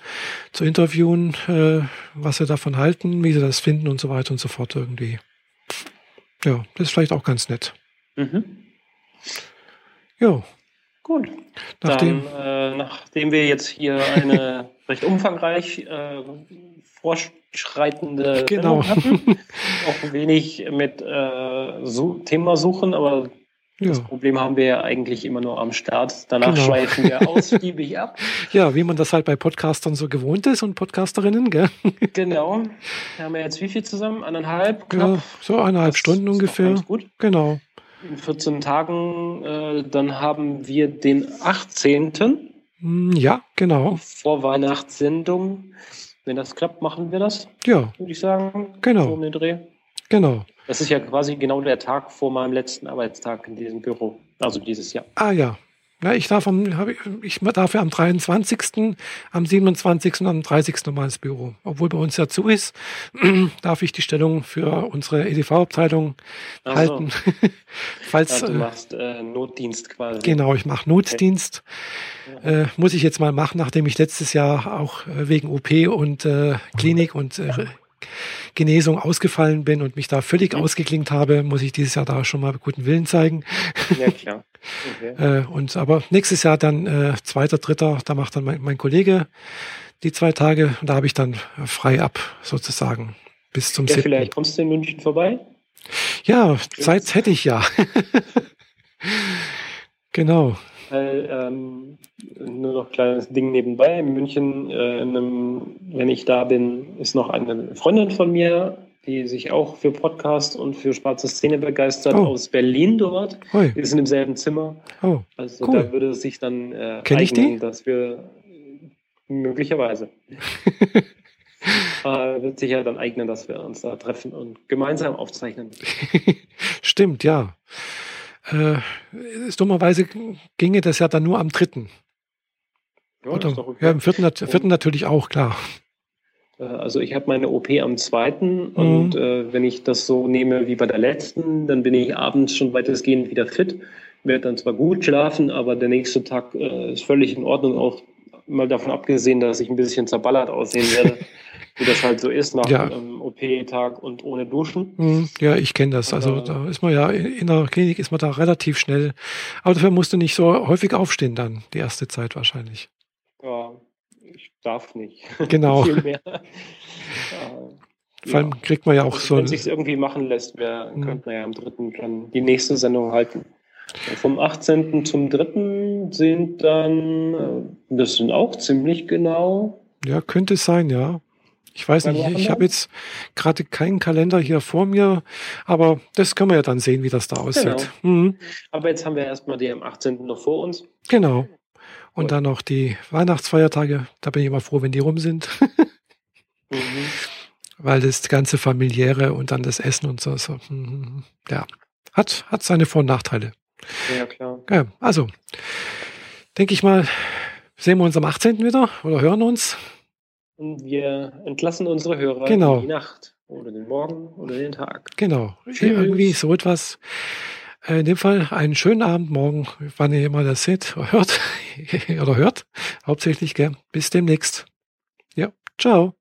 Speaker 2: zu interviewen, äh, was sie davon halten, wie sie das finden und so weiter und so fort irgendwie. Ja, das ist vielleicht auch ganz nett. Mhm.
Speaker 1: Ja. Gut. Nachdem, Dann, äh, nachdem wir jetzt hier eine recht umfangreich äh, fortschreitende
Speaker 2: genau.
Speaker 1: auch wenig mit äh, so Thema suchen, aber ja. Das Problem haben wir ja eigentlich immer nur am Start. Danach genau. schweifen wir ausgiebig ab.
Speaker 2: Ja, wie man das halt bei Podcastern so gewohnt ist und Podcasterinnen, gell?
Speaker 1: Genau. Wir haben wir jetzt wie viel zusammen? Eineinhalb? Knapp? Ja,
Speaker 2: so eineinhalb das Stunden ungefähr. Gut. Genau.
Speaker 1: In 14 Tagen, äh, dann haben wir den 18.
Speaker 2: Hm, ja, genau.
Speaker 1: Vor Weihnachtssendung. Wenn das klappt, machen wir das.
Speaker 2: Ja.
Speaker 1: Würde ich sagen.
Speaker 2: Genau. So um den Dreh. Genau.
Speaker 1: Das ist ja quasi genau der Tag vor meinem letzten Arbeitstag in diesem Büro, also dieses Jahr.
Speaker 2: Ah ja. Ja, ich darf, am, ich darf ja am 23., am 27. und am 30. nochmal ins Büro. Obwohl bei uns ja zu ist, darf ich die Stellung für unsere EDV-Abteilung so. halten.
Speaker 1: Falls, ja, du äh, machst äh, Notdienst quasi.
Speaker 2: Genau, ich mache Notdienst. Okay. Äh, muss ich jetzt mal machen, nachdem ich letztes Jahr auch äh, wegen OP und äh, Klinik und äh, Genesung ausgefallen bin und mich da völlig mhm. ausgeklingt habe, muss ich dieses Jahr da schon mal guten Willen zeigen. Ja, klar. Okay. äh, und aber nächstes Jahr dann äh, zweiter, dritter, da macht dann mein, mein Kollege die zwei Tage und da habe ich dann frei ab sozusagen bis zum
Speaker 1: ja, 7. Vielleicht kommst du in München vorbei?
Speaker 2: Ja, Zeit hätte ich ja. genau.
Speaker 1: Weil, ähm, nur noch ein kleines Ding nebenbei. In München, äh, in einem, wenn ich da bin, ist noch eine Freundin von mir, die sich auch für Podcast und für schwarze Szene begeistert, oh. aus Berlin dort. Oi. Wir sind im selben Zimmer. Oh, also cool. da würde es sich dann
Speaker 2: äh, Kenn eignen,
Speaker 1: dass wir möglicherweise äh, wird sich ja dann eignen, dass wir uns da treffen und gemeinsam aufzeichnen.
Speaker 2: Stimmt, ja. Äh, dummerweise ginge das ja dann nur am dritten. Ja, Oder, okay. ja im vierten, vierten natürlich auch, klar.
Speaker 1: Äh, also ich habe meine OP am zweiten mhm. und äh, wenn ich das so nehme wie bei der letzten, dann bin ich abends schon weitestgehend wieder fit, werde dann zwar gut schlafen, aber der nächste Tag äh, ist völlig in Ordnung, auch mal davon abgesehen, dass ich ein bisschen zerballert aussehen werde. wie das halt so ist nach ja. einem OP-Tag und ohne Duschen.
Speaker 2: Hm, ja, ich kenne das. Also da ist man ja in der Klinik ist man da relativ schnell. Aber dafür musst du nicht so häufig aufstehen dann, die erste Zeit wahrscheinlich.
Speaker 1: Ja, ich darf nicht.
Speaker 2: Genau. Viel mehr. Vor allem kriegt man ja auch also, so.
Speaker 1: Wenn sich irgendwie machen lässt, wir, hm. könnte man ja am dritten dann die nächste Sendung halten. Vom 18. zum 3. sind dann, äh, das sind auch ziemlich genau.
Speaker 2: Ja, könnte sein, ja. Ich weiß nicht, ich habe jetzt gerade keinen Kalender hier vor mir, aber das können wir ja dann sehen, wie das da aussieht.
Speaker 1: Genau. Mhm. Aber jetzt haben wir erstmal die am 18. noch vor uns.
Speaker 2: Genau. Und dann noch die Weihnachtsfeiertage. Da bin ich immer froh, wenn die rum sind. mhm. Weil das ganze familiäre und dann das Essen und so, so mhm. ja, hat, hat seine Vor- und Nachteile.
Speaker 1: Ja, klar.
Speaker 2: Ja, also, denke ich mal, sehen wir uns am 18. wieder oder hören uns.
Speaker 1: Und wir entlassen unsere Hörer
Speaker 2: genau.
Speaker 1: in die Nacht oder den Morgen oder den Tag.
Speaker 2: Genau. Tschüss. Irgendwie so etwas. Äh, in dem Fall einen schönen Abend, morgen, wann ihr immer das seht, hört oder hört. Hauptsächlich, gell? Bis demnächst. Ja, ciao.